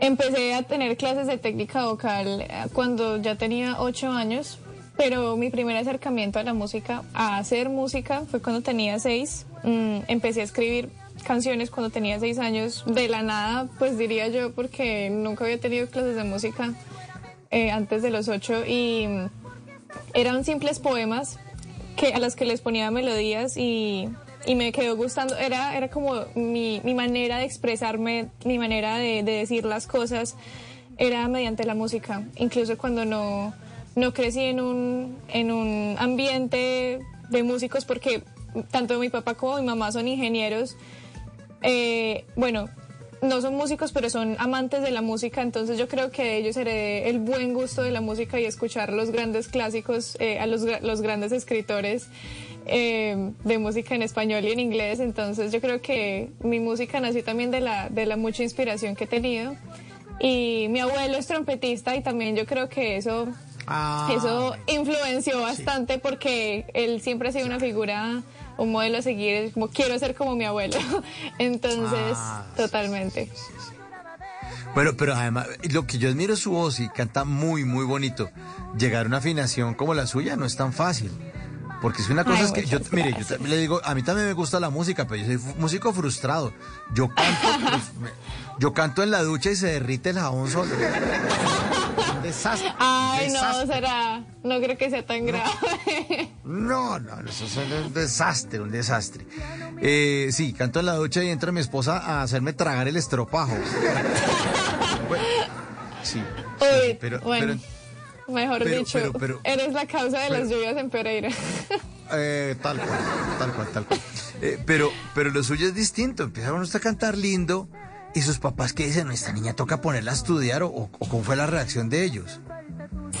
Speaker 23: empecé a tener clases de técnica vocal eh, cuando ya tenía ocho años, pero mi primer acercamiento a la música, a hacer música, fue cuando tenía seis. Mm, empecé a escribir canciones cuando tenía seis años, de la nada, pues diría yo, porque nunca había tenido clases de música eh, antes de los ocho y eran simples poemas que a las que les ponía melodías y, y me quedó gustando. Era, era como mi, mi manera de expresarme, mi manera de, de decir las cosas, era mediante la música. Incluso cuando no, no crecí en un, en un ambiente de músicos, porque tanto mi papá como mi mamá son ingenieros. Eh, bueno, no son músicos, pero son amantes de la música, entonces yo creo que de ellos heredé el buen gusto de la música y escuchar los grandes clásicos, eh, a los, los grandes escritores eh, de música en español y en inglés, entonces yo creo que mi música nació también de la, de la mucha inspiración que he tenido. Y mi abuelo es trompetista y también yo creo que eso
Speaker 5: Ah,
Speaker 23: eso influenció bastante porque él siempre ha sido una figura, un modelo a seguir, es como quiero ser como mi abuelo. Entonces,
Speaker 5: Ah,
Speaker 23: totalmente.
Speaker 5: Bueno, pero además, lo que yo admiro es su voz y canta muy, muy bonito. Llegar a una afinación como la suya no es tan fácil. Porque es una cosa
Speaker 23: Ay,
Speaker 5: es que yo, mire, yo
Speaker 23: gracias.
Speaker 5: también le digo, a mí también me gusta la música, pero yo soy músico frustrado. Yo canto, me- yo canto en la ducha y se derrite el jabón solo. Un desastre. un
Speaker 23: Ay, no, será, no creo que sea tan grave.
Speaker 5: No, no, eso es un desastre, un desastre. Eh, sí, canto en la ducha y entra mi esposa a hacerme tragar el estropajo. Bueno, sí,
Speaker 23: Uy,
Speaker 5: pero,
Speaker 23: bueno, mejor
Speaker 5: pero-
Speaker 23: dicho,
Speaker 5: pero- pero-
Speaker 23: eres la causa de las lluvias en Pereira.
Speaker 5: Eh, tal cual, tal cual, tal cual. Eh, pero, pero lo suyo es distinto. Empieza uno a cantar lindo y sus papás que dicen, esta niña toca ponerla a estudiar o, o- cómo fue la reacción de ellos.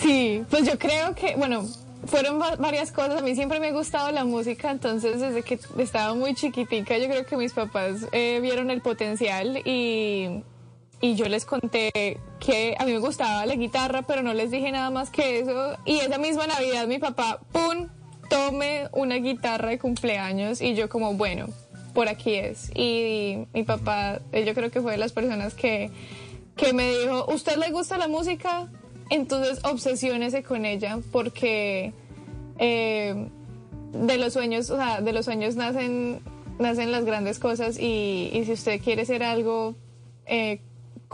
Speaker 23: Sí, pues yo creo que, bueno, fueron va- varias cosas. A mí siempre me ha gustado la música, entonces desde que estaba muy chiquitica, yo creo que mis papás eh, vieron el potencial y, y yo les conté que a mí me gustaba la guitarra, pero no les dije nada más que eso. Y esa misma Navidad mi papá, ¡pum!, tome una guitarra de cumpleaños y yo como, bueno, por aquí es. Y mi papá, eh, yo creo que fue de las personas que, que me dijo, ¿usted le gusta la música? Entonces obsesiónese con ella porque eh, de los sueños, o sea, de los sueños nacen, nacen las grandes cosas y, si usted quiere ser algo eh,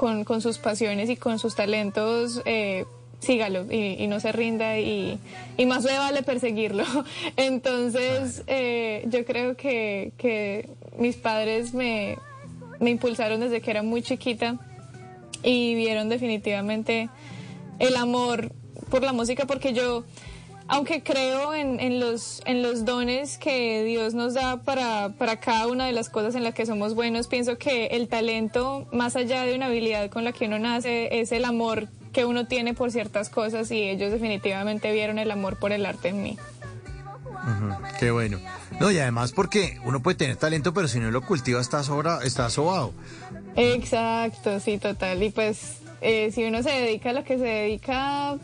Speaker 23: con, con sus pasiones y con sus talentos, eh, sígalo y, y no se rinda y, y más le vale perseguirlo. Entonces, eh, yo creo que, que mis padres me, me impulsaron desde que era muy chiquita y vieron definitivamente el amor por la música porque yo aunque creo en, en los, en los dones que Dios nos da para, para cada una de las cosas en las que somos buenos, pienso que el talento, más allá de una habilidad con la que uno nace, es el amor que uno tiene por ciertas cosas y ellos definitivamente vieron el amor por el arte en mí.
Speaker 5: Qué bueno. No, y además porque uno puede tener talento, pero si no lo cultiva está, sobra, está sobado.
Speaker 23: Exacto, sí, total. Y pues eh, si uno se dedica a lo que se dedica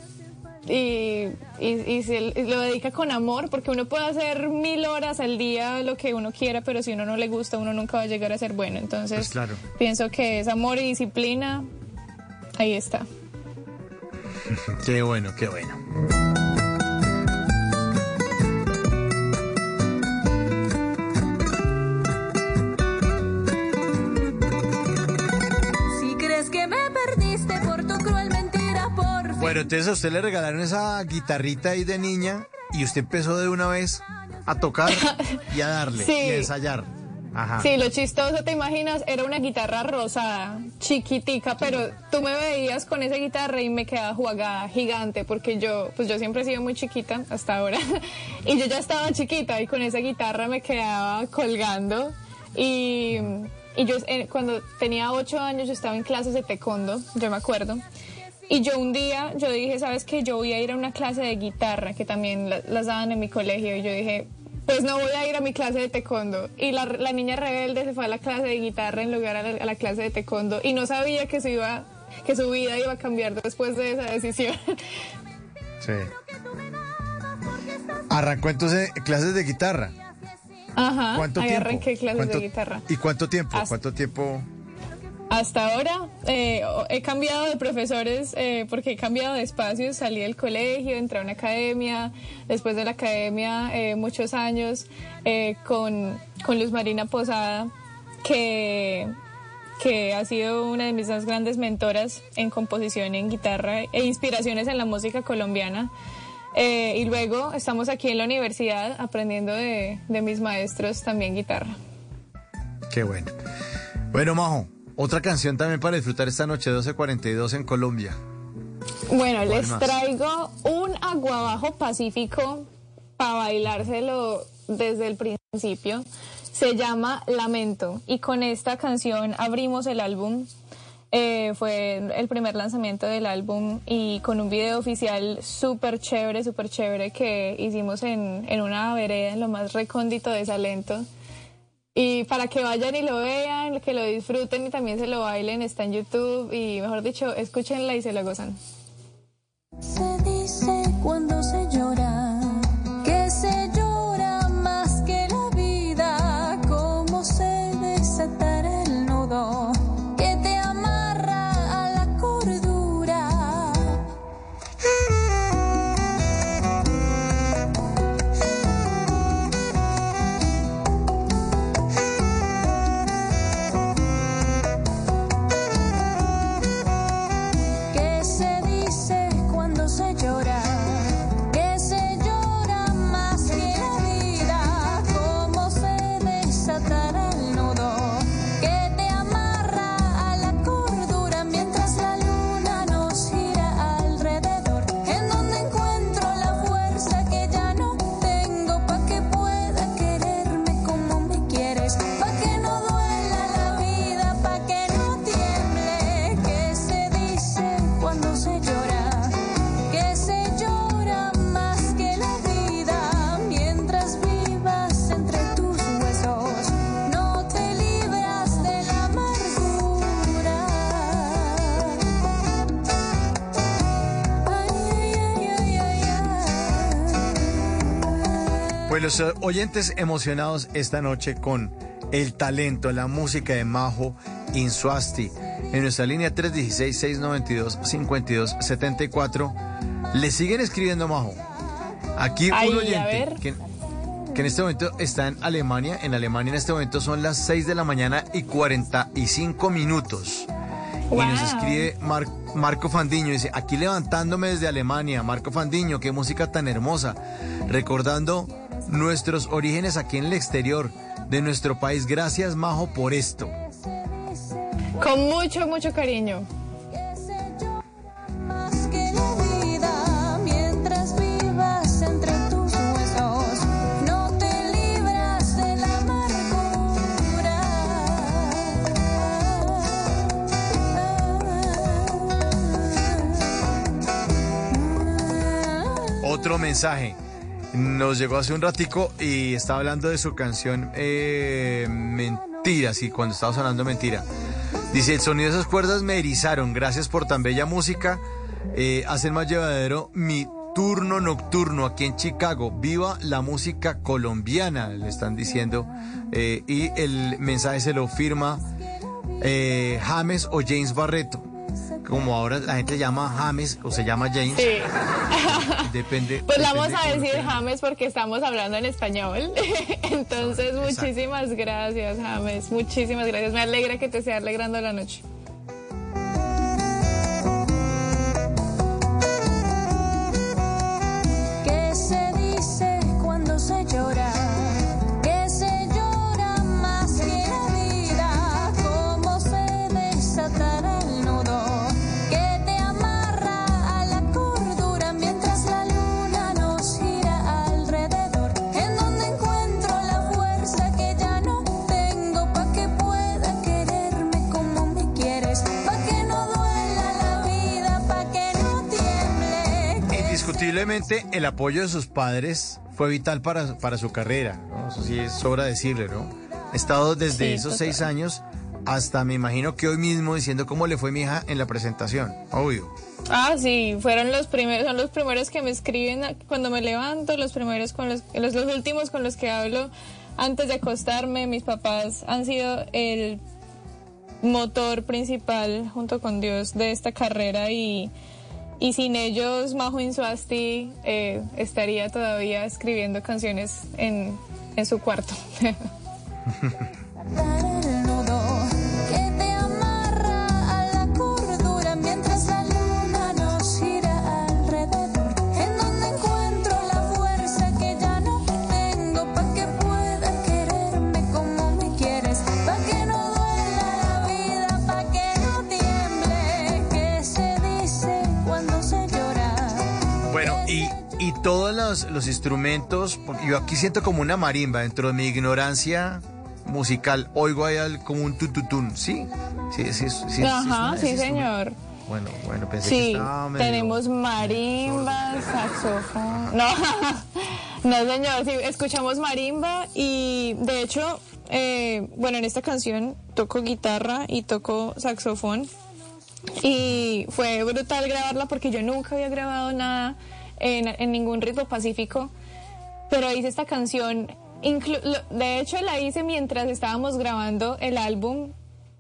Speaker 23: y, y, y se- lo dedica con amor, porque uno puede hacer mil horas al día lo que uno quiera, pero si uno no le gusta, uno nunca va a llegar a ser bueno. Entonces,
Speaker 5: Pues claro.
Speaker 23: pienso que es amor y disciplina. Ahí está.
Speaker 5: Qué bueno, qué bueno. Pero entonces a usted le regalaron esa guitarrita ahí de niña y usted empezó de una vez a tocar y a darle
Speaker 23: Sí.
Speaker 5: y a ensayar. Ajá.
Speaker 23: Sí, lo chistoso, te imaginas, era una guitarra rosada, chiquitica, pero tú me veías con esa guitarra y me quedaba jugada, gigante, porque yo, pues yo siempre he sido muy chiquita hasta ahora, y yo ya estaba chiquita y con esa guitarra me quedaba colgando. Y, y yo eh, cuando tenía ocho años yo estaba en clases de taekwondo, yo me acuerdo. Y yo un día, yo dije, ¿sabes qué? Yo voy a ir a una clase de guitarra que también la- las daban en mi colegio. Y yo dije, pues no voy a ir a mi clase de taekwondo. Y la, la niña rebelde se fue a la clase de guitarra en lugar a la, a la clase de taekwondo. Y no sabía que, se iba, que su vida iba a cambiar después de esa decisión.
Speaker 5: Sí. Arrancó entonces clases de guitarra.
Speaker 23: Ajá,
Speaker 5: ¿Cuánto
Speaker 23: ahí
Speaker 5: tiempo?
Speaker 23: arranqué clases
Speaker 5: ¿Cuánto-
Speaker 23: de guitarra.
Speaker 5: ¿Y cuánto tiempo?
Speaker 23: Hasta-
Speaker 5: ¿Cuánto tiempo?
Speaker 23: Hasta ahora eh, he cambiado de profesores eh, porque he cambiado de espacios, salí del colegio, entré a una academia, después de la academia eh, muchos años eh, con, con Luz Marina Posada, que, que ha sido una de mis más grandes mentoras en composición en guitarra e inspiraciones en la música colombiana. Eh, y luego estamos aquí en la universidad aprendiendo de, de mis maestros también guitarra.
Speaker 5: Qué bueno. Bueno, Majo, otra canción también para disfrutar esta noche 12.42 en Colombia.
Speaker 23: Bueno,
Speaker 5: ¿Cuál
Speaker 23: les
Speaker 5: más?
Speaker 23: traigo un aguabajo pacífico para bailárselo desde el principio. Se llama Lamento y con esta canción abrimos el álbum. Eh, fue el primer lanzamiento del álbum y con un video oficial súper chévere, súper chévere que hicimos en, en una vereda en lo más recóndito de Salento. Y para que vayan y lo vean, que lo disfruten y también se lo bailen, está en YouTube y mejor dicho, escúchenla y se lo gozan.
Speaker 5: Pues los eh, oyentes emocionados esta noche con el talento, la música de Majo Insuasti. En nuestra línea 316-692-5274. Le siguen escribiendo Majo. Aquí un oyente que, que en este momento está en Alemania. En Alemania en este momento son las 6 de la mañana y 45 minutos. Y nos escribe Mar- Marco Fandiño, dice, aquí levantándome desde Alemania, Marco Fandiño, qué música tan hermosa, recordando nuestros orígenes aquí en el exterior de nuestro país. Gracias, Majo, por esto.
Speaker 23: Con mucho, mucho cariño.
Speaker 5: Otro mensaje. Nos llegó hace un ratico y estaba hablando de su canción eh, Mentira, sí, cuando estaba sonando Mentira. Dice, el sonido de esas cuerdas me erizaron, gracias por tan bella música. Eh, hacen más llevadero mi turno nocturno aquí en Chicago. Viva la música colombiana, le están diciendo. Eh, y el mensaje se lo firma eh, James o James Barreto. Como ahora la gente llama James o se llama James.
Speaker 23: Sí.
Speaker 5: Depende.
Speaker 23: Pues
Speaker 5: depende
Speaker 23: vamos a decir James porque estamos hablando en español. Entonces, muchísimas gracias, James. Muchísimas gracias. Me alegra que te esté alegrando la noche.
Speaker 5: Indiscutiblemente el apoyo de sus padres fue vital para, para su carrera, ¿no? Eso sí es sobra decirle, ¿no? He estado desde
Speaker 23: Sí,
Speaker 5: esos
Speaker 23: total.
Speaker 5: seis años hasta me imagino que hoy mismo diciendo cómo le fue mi hija en la presentación, obvio.
Speaker 23: Ah, sí, fueron los primeros, son los primeros que me escriben cuando me levanto, los primeros con los, los, los últimos con los que hablo antes de acostarme. Mis papás han sido el motor principal junto con Dios de esta carrera y, y sin ellos Majo Insuasti eh, estaría todavía escribiendo canciones en, en su cuarto.
Speaker 5: todos los, los instrumentos, porque yo aquí siento como una marimba dentro de mi ignorancia musical, oigo ahí al- como un tututún, ¿sí? Sí, sí, sí, es
Speaker 23: Ajá, sí, señor.
Speaker 5: Bueno, bueno, pensé que
Speaker 23: Sí,
Speaker 5: estaba medio...
Speaker 23: tenemos marimba, saxofón. No, no señor, sí, escuchamos marimba y de hecho, eh, bueno, en esta canción toco guitarra y toco saxofón y fue brutal grabarla porque yo nunca había grabado nada en, en ningún ritmo pacífico, pero hice esta canción, de hecho la hice mientras estábamos grabando el álbum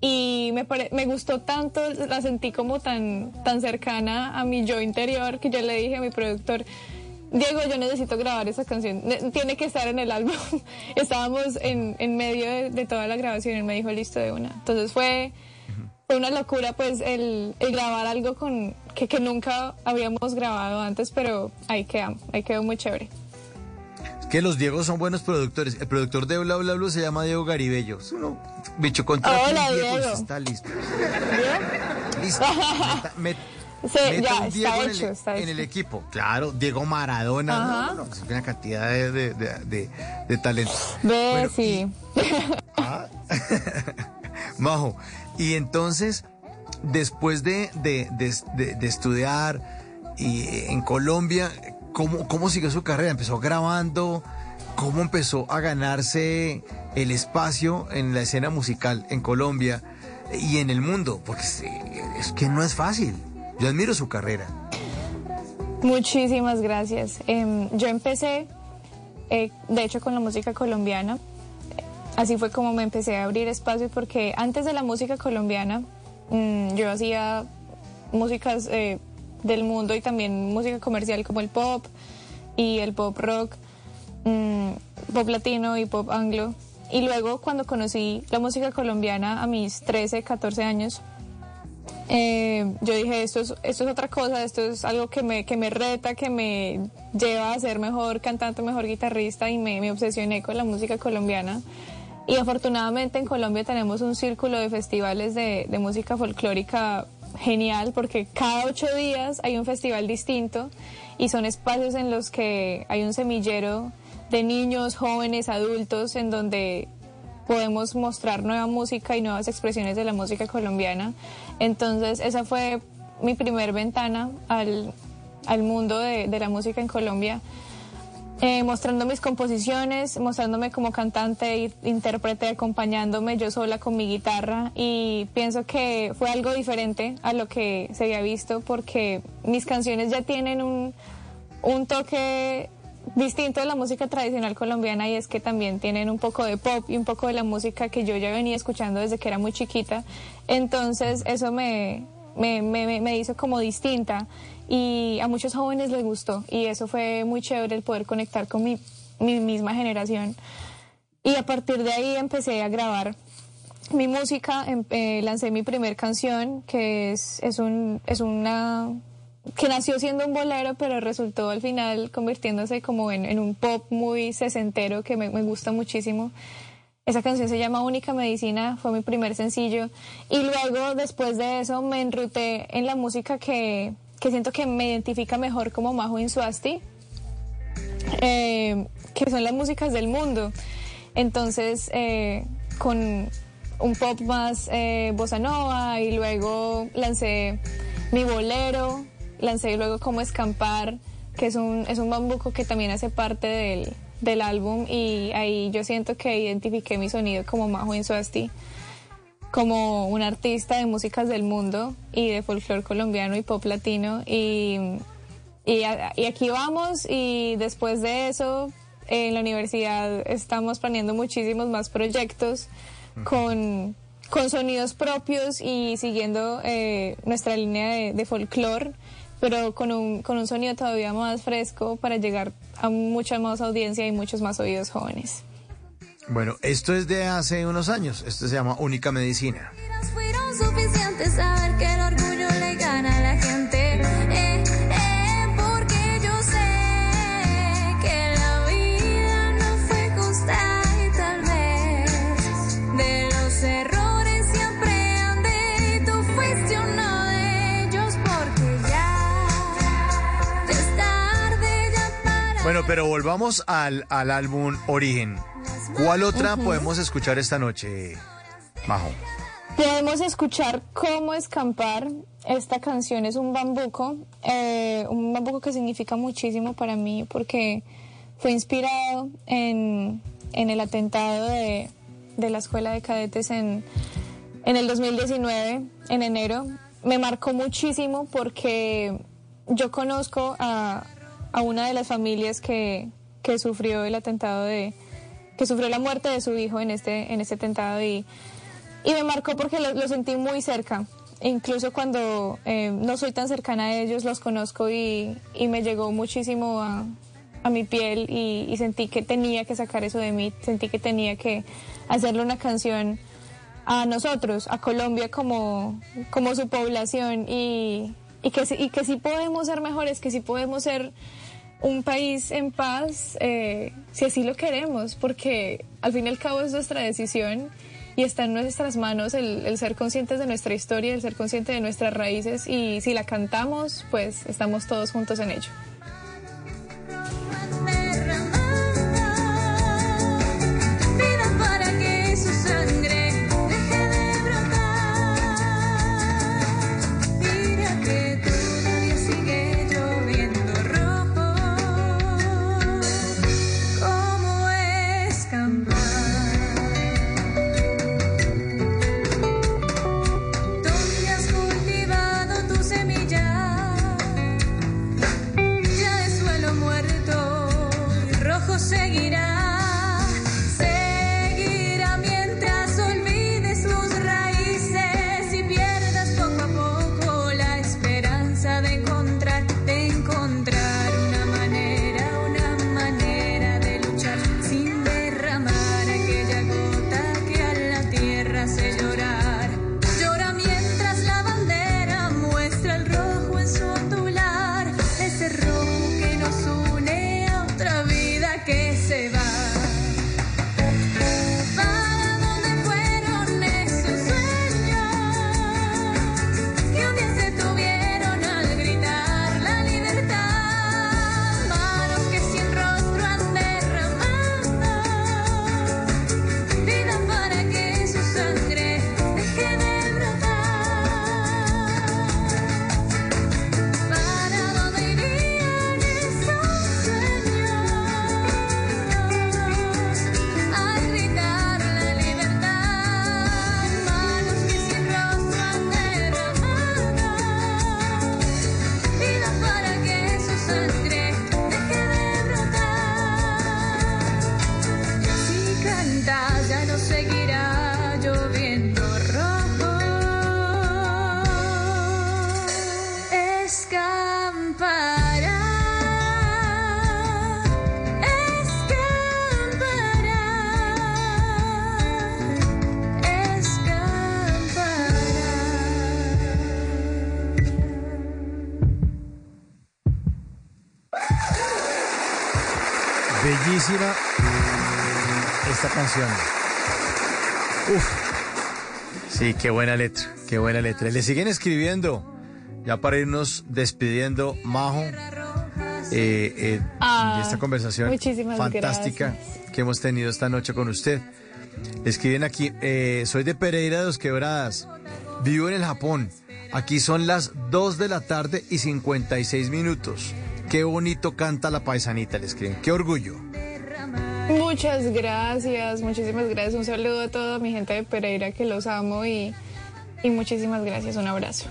Speaker 23: y me, pare- me gustó tanto, la sentí como tan, tan cercana a mi yo interior que yo le dije a mi productor, Diego, yo necesito grabar esa canción, ne- tiene que estar en el álbum. Estábamos en, en medio de, de toda la grabación y él me dijo, listo de una. Entonces fue, fue una locura pues el, el grabar algo con que, que nunca habíamos grabado antes, pero ahí quedó, ahí quedó muy chévere.
Speaker 5: Es que los Diegos son buenos productores. El productor de Bla Bla Bla se llama Diego Garibello. Es uno, bicho, contra
Speaker 23: Hola,
Speaker 5: Diego
Speaker 23: Diego.
Speaker 5: está listo. Listo. Meta- met-
Speaker 23: Sí, ya, está
Speaker 5: Diego en,
Speaker 23: hecho,
Speaker 5: el,
Speaker 23: está
Speaker 5: en
Speaker 23: hecho.
Speaker 5: el equipo. Claro, Diego Maradona. No, no, una cantidad de, de, de, de- de talento.
Speaker 23: Ve,
Speaker 5: Bueno,
Speaker 23: sí.
Speaker 5: Majo, y entonces, después de, de, de- estudiar y en Colombia, ¿cómo, ¿cómo siguió su carrera? ¿Empezó grabando? ¿Cómo empezó a ganarse el espacio en la escena musical en Colombia y en el mundo? Porque es, es que no es fácil. Yo admiro su carrera.
Speaker 23: Muchísimas gracias. Em, yo empecé, eh, de hecho, con la música colombiana. Así fue como me empecé a abrir espacios porque antes de la música colombiana mm, yo hacía músicas eh, del mundo y también música comercial como el pop y el pop rock, mm, pop latino y pop anglo. Y luego cuando conocí la música colombiana a mis 13, 14 años, eh, yo dije, esto es, esto es otra cosa, esto es algo que me, que me reta, que me lleva a ser mejor cantante, mejor guitarrista y me, me obsesioné con la música colombiana. Y afortunadamente en Colombia tenemos un círculo de festivales de, música folclórica genial porque cada ocho días hay un festival distinto y son espacios en los que hay un semillero de niños, jóvenes, adultos, en donde podemos mostrar nueva música y nuevas expresiones de la música colombiana. Entonces esa fue mi primer ventana al, al mundo de la música en Colombia. Eh, mostrando mis composiciones, mostrándome como cantante, intérprete, acompañándome yo sola con mi guitarra y pienso que fue algo diferente a lo que se había visto porque mis canciones ya tienen un, un toque distinto de la música tradicional colombiana y es que también tienen un poco de pop y un poco de la música que yo ya venía escuchando desde que era muy chiquita. Entonces eso me, me, me, me hizo como distinta y a muchos jóvenes les gustó y eso fue muy chévere el poder conectar con mi, mi misma generación. Y a partir de ahí empecé a grabar mi música, em- eh, lancé mi primer canción que es, es, un, es una que nació siendo un bolero, pero resultó al final convirtiéndose como en, en un pop muy sesentero que me, me gusta muchísimo. Esa canción se llama Única Medicina, fue mi primer sencillo. Y luego, después de eso, me enruté en la música que, que siento que me identifica mejor como Majo Insuasti, eh, que son las músicas del mundo. Entonces, eh, con un pop más eh, bossa nova y luego lancé mi bolero, lancé luego como escampar que es un, es un bambuco que también hace parte del, del álbum y ahí yo siento que identifiqué mi sonido como Majo Insuasti como un artista de músicas del mundo y de folclore colombiano y pop latino y, y, a- y aquí vamos y después de eso en la universidad estamos planeando muchísimos más proyectos con, con sonidos propios y siguiendo eh, nuestra línea de, de folclore pero con un, con un sonido todavía más fresco para llegar a mucha más audiencia y muchos más oídos jóvenes.
Speaker 5: Bueno, esto es de hace unos años. Esto se llama Única Medicina. Bueno, pero volvamos al, al álbum Origen. ¿Cuál otra podemos escuchar esta noche, Majo?
Speaker 23: Podemos escuchar cómo escampar. Esta canción es un bambuco, eh, un bambuco que significa muchísimo para mí porque fue inspirado en, en el atentado de, de la escuela de cadetes en, en el 2019, en enero. Me marcó muchísimo porque yo conozco a, a una de las familias que, que sufrió el atentado de, que sufrió la muerte de su hijo en este, en este atentado y, y me marcó porque lo, sentí muy cerca. Incluso cuando eh, no soy tan cercana a ellos, los conozco y, y me llegó muchísimo a, a mi piel y, sentí que tenía que sacar eso de mí, sentí que tenía que hacerle una canción a nosotros, a Colombia como, como su población y, y, que, y que sí podemos ser mejores, que sí podemos ser un país en paz, eh, si así lo queremos, porque al fin y al cabo es nuestra decisión y está en nuestras manos el, ser conscientes de nuestra historia, el ser conscientes de nuestras raíces y si la cantamos, pues estamos todos juntos en ello.
Speaker 24: Seguirá
Speaker 5: canción. Uf. Sí, qué buena letra, qué buena letra. Le siguen escribiendo, ya para irnos despidiendo, Majo, eh, eh,
Speaker 23: Ah,
Speaker 5: de esta conversación fantástica que hemos tenido esta noche con usted. Le escriben aquí, eh, soy de Pereira de Dos Quebradas, vivo en el Japón. Aquí son las 2 de la tarde y 56 minutos. Qué bonito canta la paisanita, le escriben. Qué orgullo.
Speaker 23: Muchas gracias, muchísimas gracias. Un saludo a toda mi gente de Pereira que los amo y, y muchísimas gracias. Un abrazo.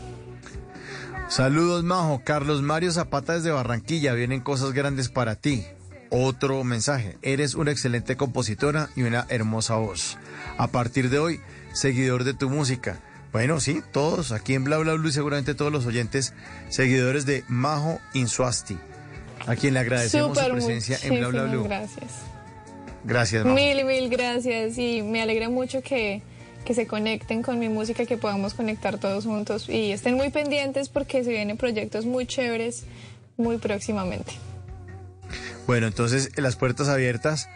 Speaker 5: Saludos, Majo. Carlos Mario Zapata desde Barranquilla. Vienen cosas grandes para ti. Otro mensaje. Eres una excelente compositora y una hermosa voz. A partir de hoy, seguidor de tu música. Bueno, sí, todos aquí en Bla Bla Blue y seguramente todos los oyentes, seguidores de Majo Insuasti, a quien le agradecemos su presencia en Bla Bla Blue.
Speaker 23: Gracias.
Speaker 5: Gracias, Majo.
Speaker 23: Mil y mil gracias y me alegra mucho que, que se conecten con mi música, que podamos conectar todos juntos y estén muy pendientes porque se vienen proyectos muy chéveres muy próximamente.
Speaker 5: Bueno, entonces las puertas abiertas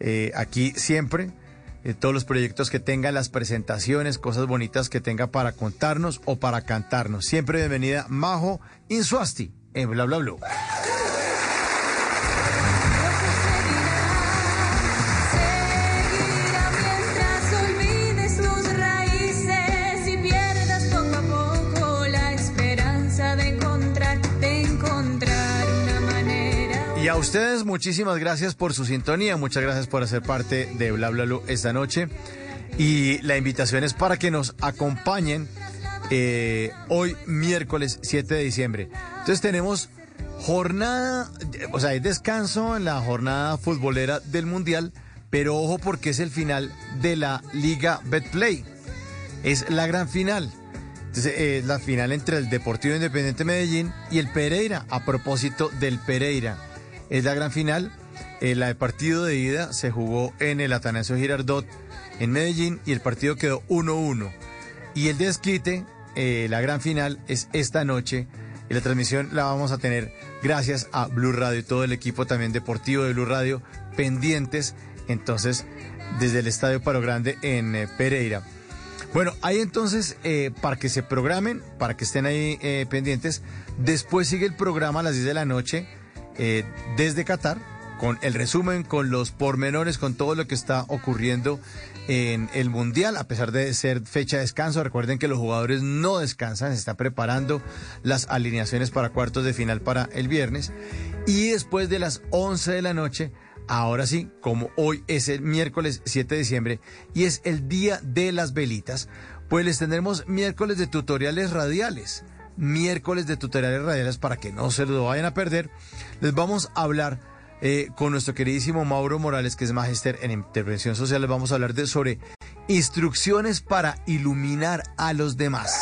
Speaker 5: eh, aquí siempre. eh, todos los proyectos que tenga, las presentaciones, cosas bonitas que tenga para contarnos o para cantarnos. Siempre bienvenida Majo Insuasti en Bla Bla Blue. Ustedes muchísimas gracias por su sintonía, muchas gracias por hacer parte de Bla Bla esta noche. Y la invitación es para que nos acompañen eh, hoy miércoles 7 de diciembre. Entonces tenemos jornada, o sea, hay descanso en la jornada futbolera del Mundial, pero ojo porque es el final de la Liga Betplay. Es la gran final. Es la final entre el Deportivo Independiente Medellín y el Pereira. A propósito del Pereira, es la gran final. Eh, la de partido de ida se jugó en el Atanasio Girardot en Medellín y el partido quedó 1-1. Y el desquite, eh, la gran final, es esta noche. Y la transmisión la vamos a tener gracias a Blue Radio y todo el equipo también deportivo de Blue Radio pendientes. Entonces, desde el Estadio Paro Grande en eh, Pereira. Bueno, ahí entonces, eh, para que se programen, para que estén ahí eh, pendientes, después sigue el programa a las 10 de la noche eh, desde Qatar, con el resumen, con los pormenores, con todo lo que está ocurriendo en el Mundial, a pesar de ser fecha de descanso. Recuerden que los jugadores no descansan, se están preparando las alineaciones para cuartos de final para el viernes. Y después de las 11 de la noche, Ahora sí, como hoy es el miércoles 7 de diciembre y es el día de las velitas, pues les tendremos miércoles de tutoriales radiales. Miércoles de tutoriales radiales para que no se lo vayan a perder. Les vamos a hablar eh, con nuestro queridísimo Mauro Morales, que es magister en intervención social. Les vamos a hablar de, sobre instrucciones para iluminar a los demás.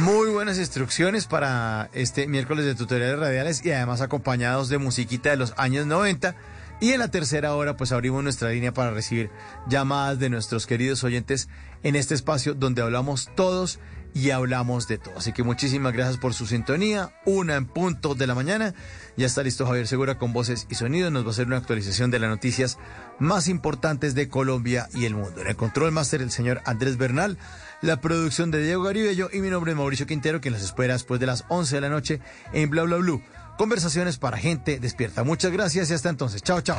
Speaker 5: Muy buenas instrucciones para este miércoles de tutoriales radiales y además acompañados de musiquita de los años 90. Y en la tercera hora pues abrimos nuestra línea para recibir llamadas de nuestros queridos oyentes en este espacio donde hablamos todos y hablamos de todo. Así que muchísimas gracias por su sintonía. Una en punto de la mañana. Ya está listo Javier Segura con voces y sonidos. Nos va a hacer una actualización de las noticias más importantes de Colombia y el mundo. En el control máster el señor Andrés Bernal. La producción de Diego Garibello y mi nombre es Mauricio Quintero, quien las espera después de las 11 de la noche en Bla Bla Blue. Conversaciones para gente despierta. Muchas gracias y hasta entonces. Chao, chao.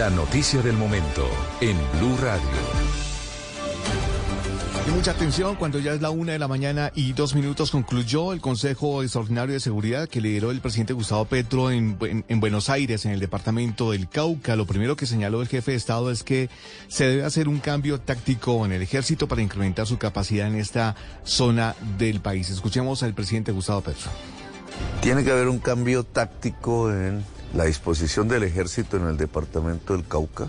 Speaker 2: La noticia del momento en Blue Radio.
Speaker 8: Y mucha atención, cuando ya es la una de la mañana y dos minutos concluyó el Consejo Extraordinario de Seguridad que lideró el presidente Gustavo Petro en, en- en Buenos Aires, en el departamento del Cauca. Lo primero que señaló el jefe de Estado es que se debe hacer un cambio táctico en el ejército para incrementar su capacidad en esta zona del país. Escuchemos al presidente Gustavo Petro.
Speaker 25: Tiene que haber un cambio táctico en la disposición del ejército en el departamento del Cauca,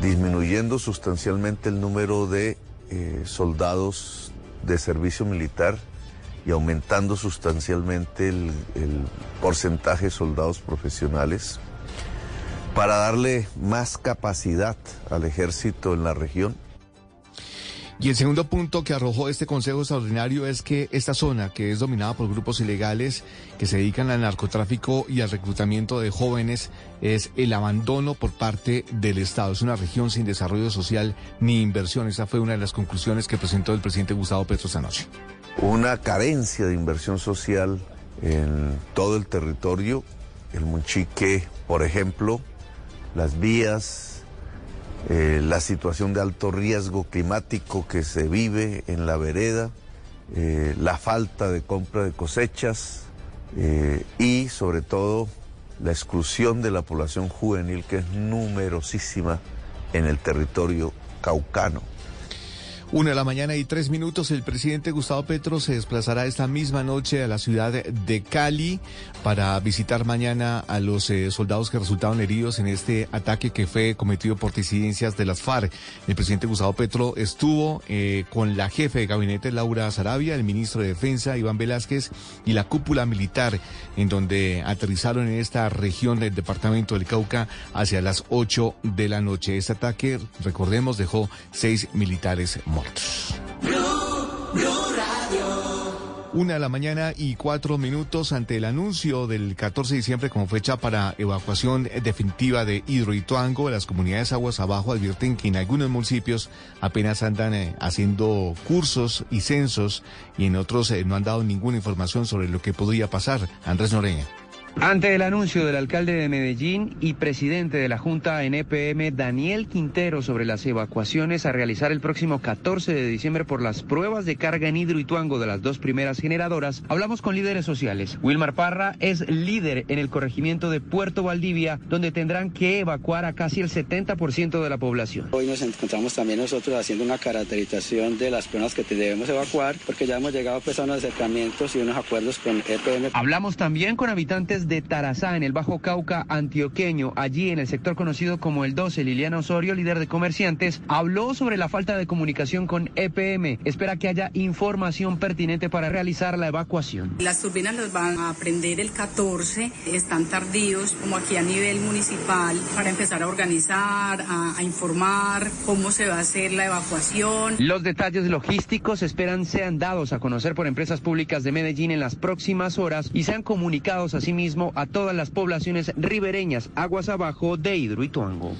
Speaker 25: disminuyendo sustancialmente el número de eh, soldados de servicio militar y aumentando sustancialmente el, el porcentaje de soldados profesionales para darle más capacidad al ejército en la región.
Speaker 8: Y el segundo punto que arrojó este Consejo Extraordinario es que esta zona, que es dominada por grupos ilegales que se dedican al narcotráfico y al reclutamiento de jóvenes, es el abandono por parte del Estado. Es una región sin desarrollo social ni inversión. Esa fue una de las conclusiones que presentó el presidente Gustavo Petro esta noche.
Speaker 25: una carencia de inversión social en todo el territorio. El Monchique, por ejemplo, las vías, eh, la situación de alto riesgo climático que se vive en la vereda, eh, la falta de compra de cosechas eh, y sobre todo la exclusión de la población juvenil que es numerosísima en el territorio caucano.
Speaker 8: Una de la mañana y tres minutos, el presidente Gustavo Petro se desplazará esta misma noche a la ciudad de Cali para visitar mañana a los eh, soldados que resultaron heridos en este ataque que fue cometido por disidencias de las FARC. El presidente Gustavo Petro estuvo eh, con la jefe de gabinete Laura Sarabia, el ministro de Defensa Iván Velázquez y la cúpula militar en donde aterrizaron en esta región del departamento del Cauca hacia las 8 de la noche. Este ataque, recordemos, dejó seis militares muertos. Una de la mañana y cuatro minutos ante el anuncio del 14 de diciembre como fecha para evacuación definitiva de Hidroituango. Las comunidades aguas abajo advierten que en algunos municipios apenas andan eh, haciendo cursos y censos y en otros eh, no han dado ninguna información sobre lo que podría pasar. Andrés Noreña.
Speaker 26: Ante el anuncio del alcalde de Medellín y presidente de la Junta en EPM, Daniel Quintero, sobre las evacuaciones a realizar el próximo 14 de diciembre por las pruebas de carga en Hidroituango de las dos primeras generadoras, hablamos con líderes sociales. Wilmar Parra es líder en el corregimiento de Puerto Valdivia, donde tendrán que evacuar a casi el 70% de la población.
Speaker 27: Hoy nos encontramos también nosotros haciendo una caracterización de las personas que debemos evacuar, porque ya hemos llegado pues, a unos acercamientos y unos acuerdos con EPM.
Speaker 26: Hablamos también con habitantes de Tarazá, en el Bajo Cauca antioqueño, allí en el sector conocido como el 12. Liliana Osorio, líder de comerciantes, habló sobre la falta de comunicación con EPM. Espera que haya información pertinente para realizar la evacuación.
Speaker 28: Las turbinas las van a prender el 14, están tardíos como aquí a nivel municipal para empezar a organizar, a, a informar cómo se va a hacer la evacuación.
Speaker 26: Los detalles logísticos esperan sean dados a conocer por empresas públicas de Medellín en las próximas horas y sean comunicados a todas las poblaciones ribereñas aguas abajo de Hidroituango.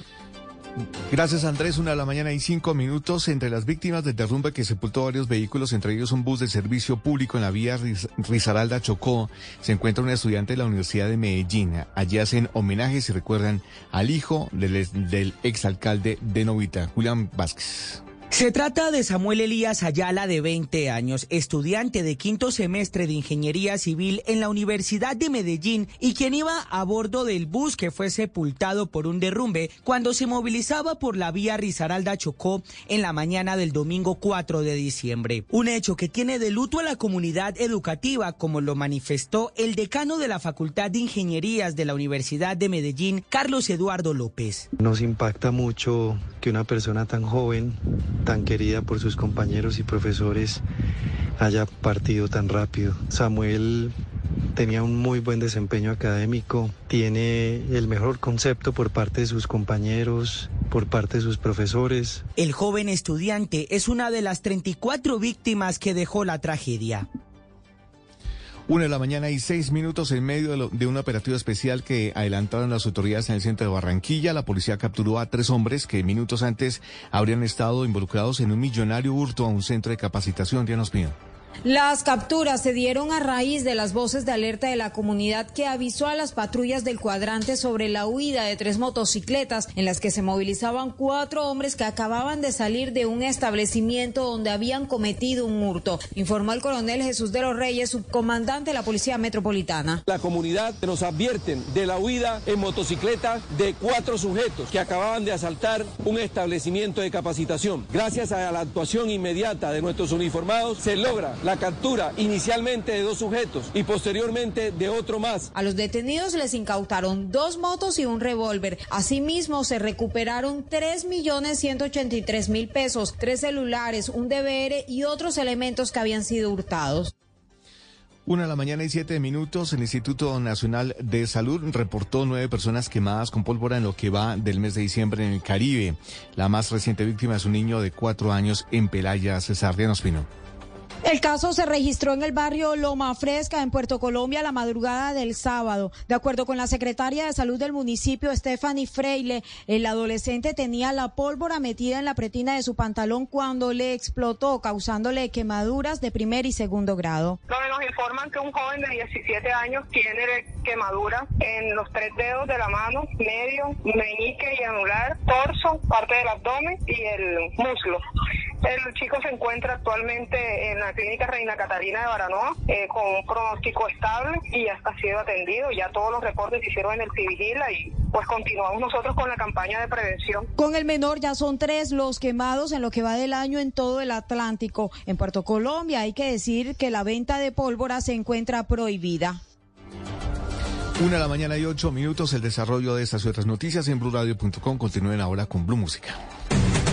Speaker 8: Gracias Andrés, una de la mañana y cinco minutos. Entre las víctimas del derrumbe que sepultó varios vehículos, entre ellos un bus de servicio público en la vía Risaralda Chocó, se encuentra una estudiante de la Universidad de Medellín. Allí hacen homenajes y recuerdan al hijo del, del exalcalde de Novita, Julián Vázquez.
Speaker 29: Se trata de Samuel Elías Ayala, de 20 años, estudiante de quinto semestre de Ingeniería Civil en la Universidad de Medellín y quien iba a bordo del bus que fue sepultado por un derrumbe cuando se movilizaba por la vía Risaralda Chocó en la mañana del domingo 4 de diciembre. Un hecho que tiene de luto a la comunidad educativa, como lo manifestó el decano de la Facultad de Ingenierías de la Universidad de Medellín, Carlos Eduardo López.
Speaker 30: Nos impacta mucho que una persona tan joven, tan querida por sus compañeros y profesores, haya partido tan rápido. Samuel tenía un muy buen desempeño académico, tiene el mejor concepto por parte de sus compañeros, por parte de sus profesores.
Speaker 29: El joven estudiante es una de las 34 víctimas que dejó la tragedia.
Speaker 8: Una de la mañana y seis minutos en medio de, lo- de un operativo especial que adelantaron las autoridades en el centro de Barranquilla. La policía capturó a tres hombres que minutos antes habrían estado involucrados en un millonario hurto a un centro de capacitación. Diana Ospina.
Speaker 10: Las capturas se dieron a raíz de las voces de alerta de la comunidad que avisó a las patrullas del cuadrante sobre la huida de tres motocicletas en las que se movilizaban cuatro hombres que acababan de salir de un establecimiento donde habían cometido un hurto, informó el coronel Jesús de los Reyes, subcomandante de la Policía Metropolitana.
Speaker 31: La comunidad nos advierten de la huida en motocicleta de cuatro sujetos que acababan de asaltar un establecimiento de capacitación. Gracias a la actuación inmediata de nuestros uniformados se logra la captura inicialmente de dos sujetos y posteriormente de otro más.
Speaker 10: A los detenidos les incautaron dos motos y un revólver. Asimismo, se recuperaron 3.183.000 pesos, tres celulares, un DVR y otros elementos que habían sido hurtados.
Speaker 8: Una de la mañana y siete minutos, el Instituto Nacional de Salud reportó nueve personas quemadas con pólvora en lo que va del mes de diciembre en el Caribe. La más reciente víctima es un niño de cuatro años en Pelaya, César Diana Ospino.
Speaker 10: El caso se registró en el barrio Loma Fresca, en Puerto Colombia, la madrugada del sábado. De acuerdo con la secretaria de salud del municipio, Stephanie Freile, el adolescente tenía la pólvora metida en la pretina de su pantalón cuando le explotó, causándole quemaduras de primer y segundo grado.
Speaker 32: donde nos informan que un joven de 17 años tiene quemaduras en los tres dedos de la mano, medio, meñique y anular, torso, parte del abdomen y el muslo. El chico se encuentra actualmente en la clínica Reina Catarina de Baranoa eh, con un pronóstico estable y ya está sido atendido. Ya todos los reportes se hicieron en el Civigila y pues continuamos nosotros con la campaña de prevención.
Speaker 10: Con el menor ya son tres los quemados en lo que va del año en todo el Atlántico. En Puerto Colombia hay que decir que la venta de pólvora se encuentra prohibida.
Speaker 8: Una de la mañana y ocho minutos, el desarrollo de estas y otras noticias en blurradio.com. Continúen ahora con Blue Música.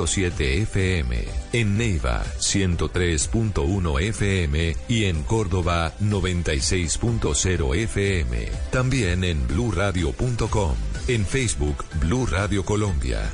Speaker 2: 97.7 FM. En Neiva, 103.1 FM. Y en Córdoba, 96.0 FM. También en bluradio.com. En Facebook, Blue Radio Colombia.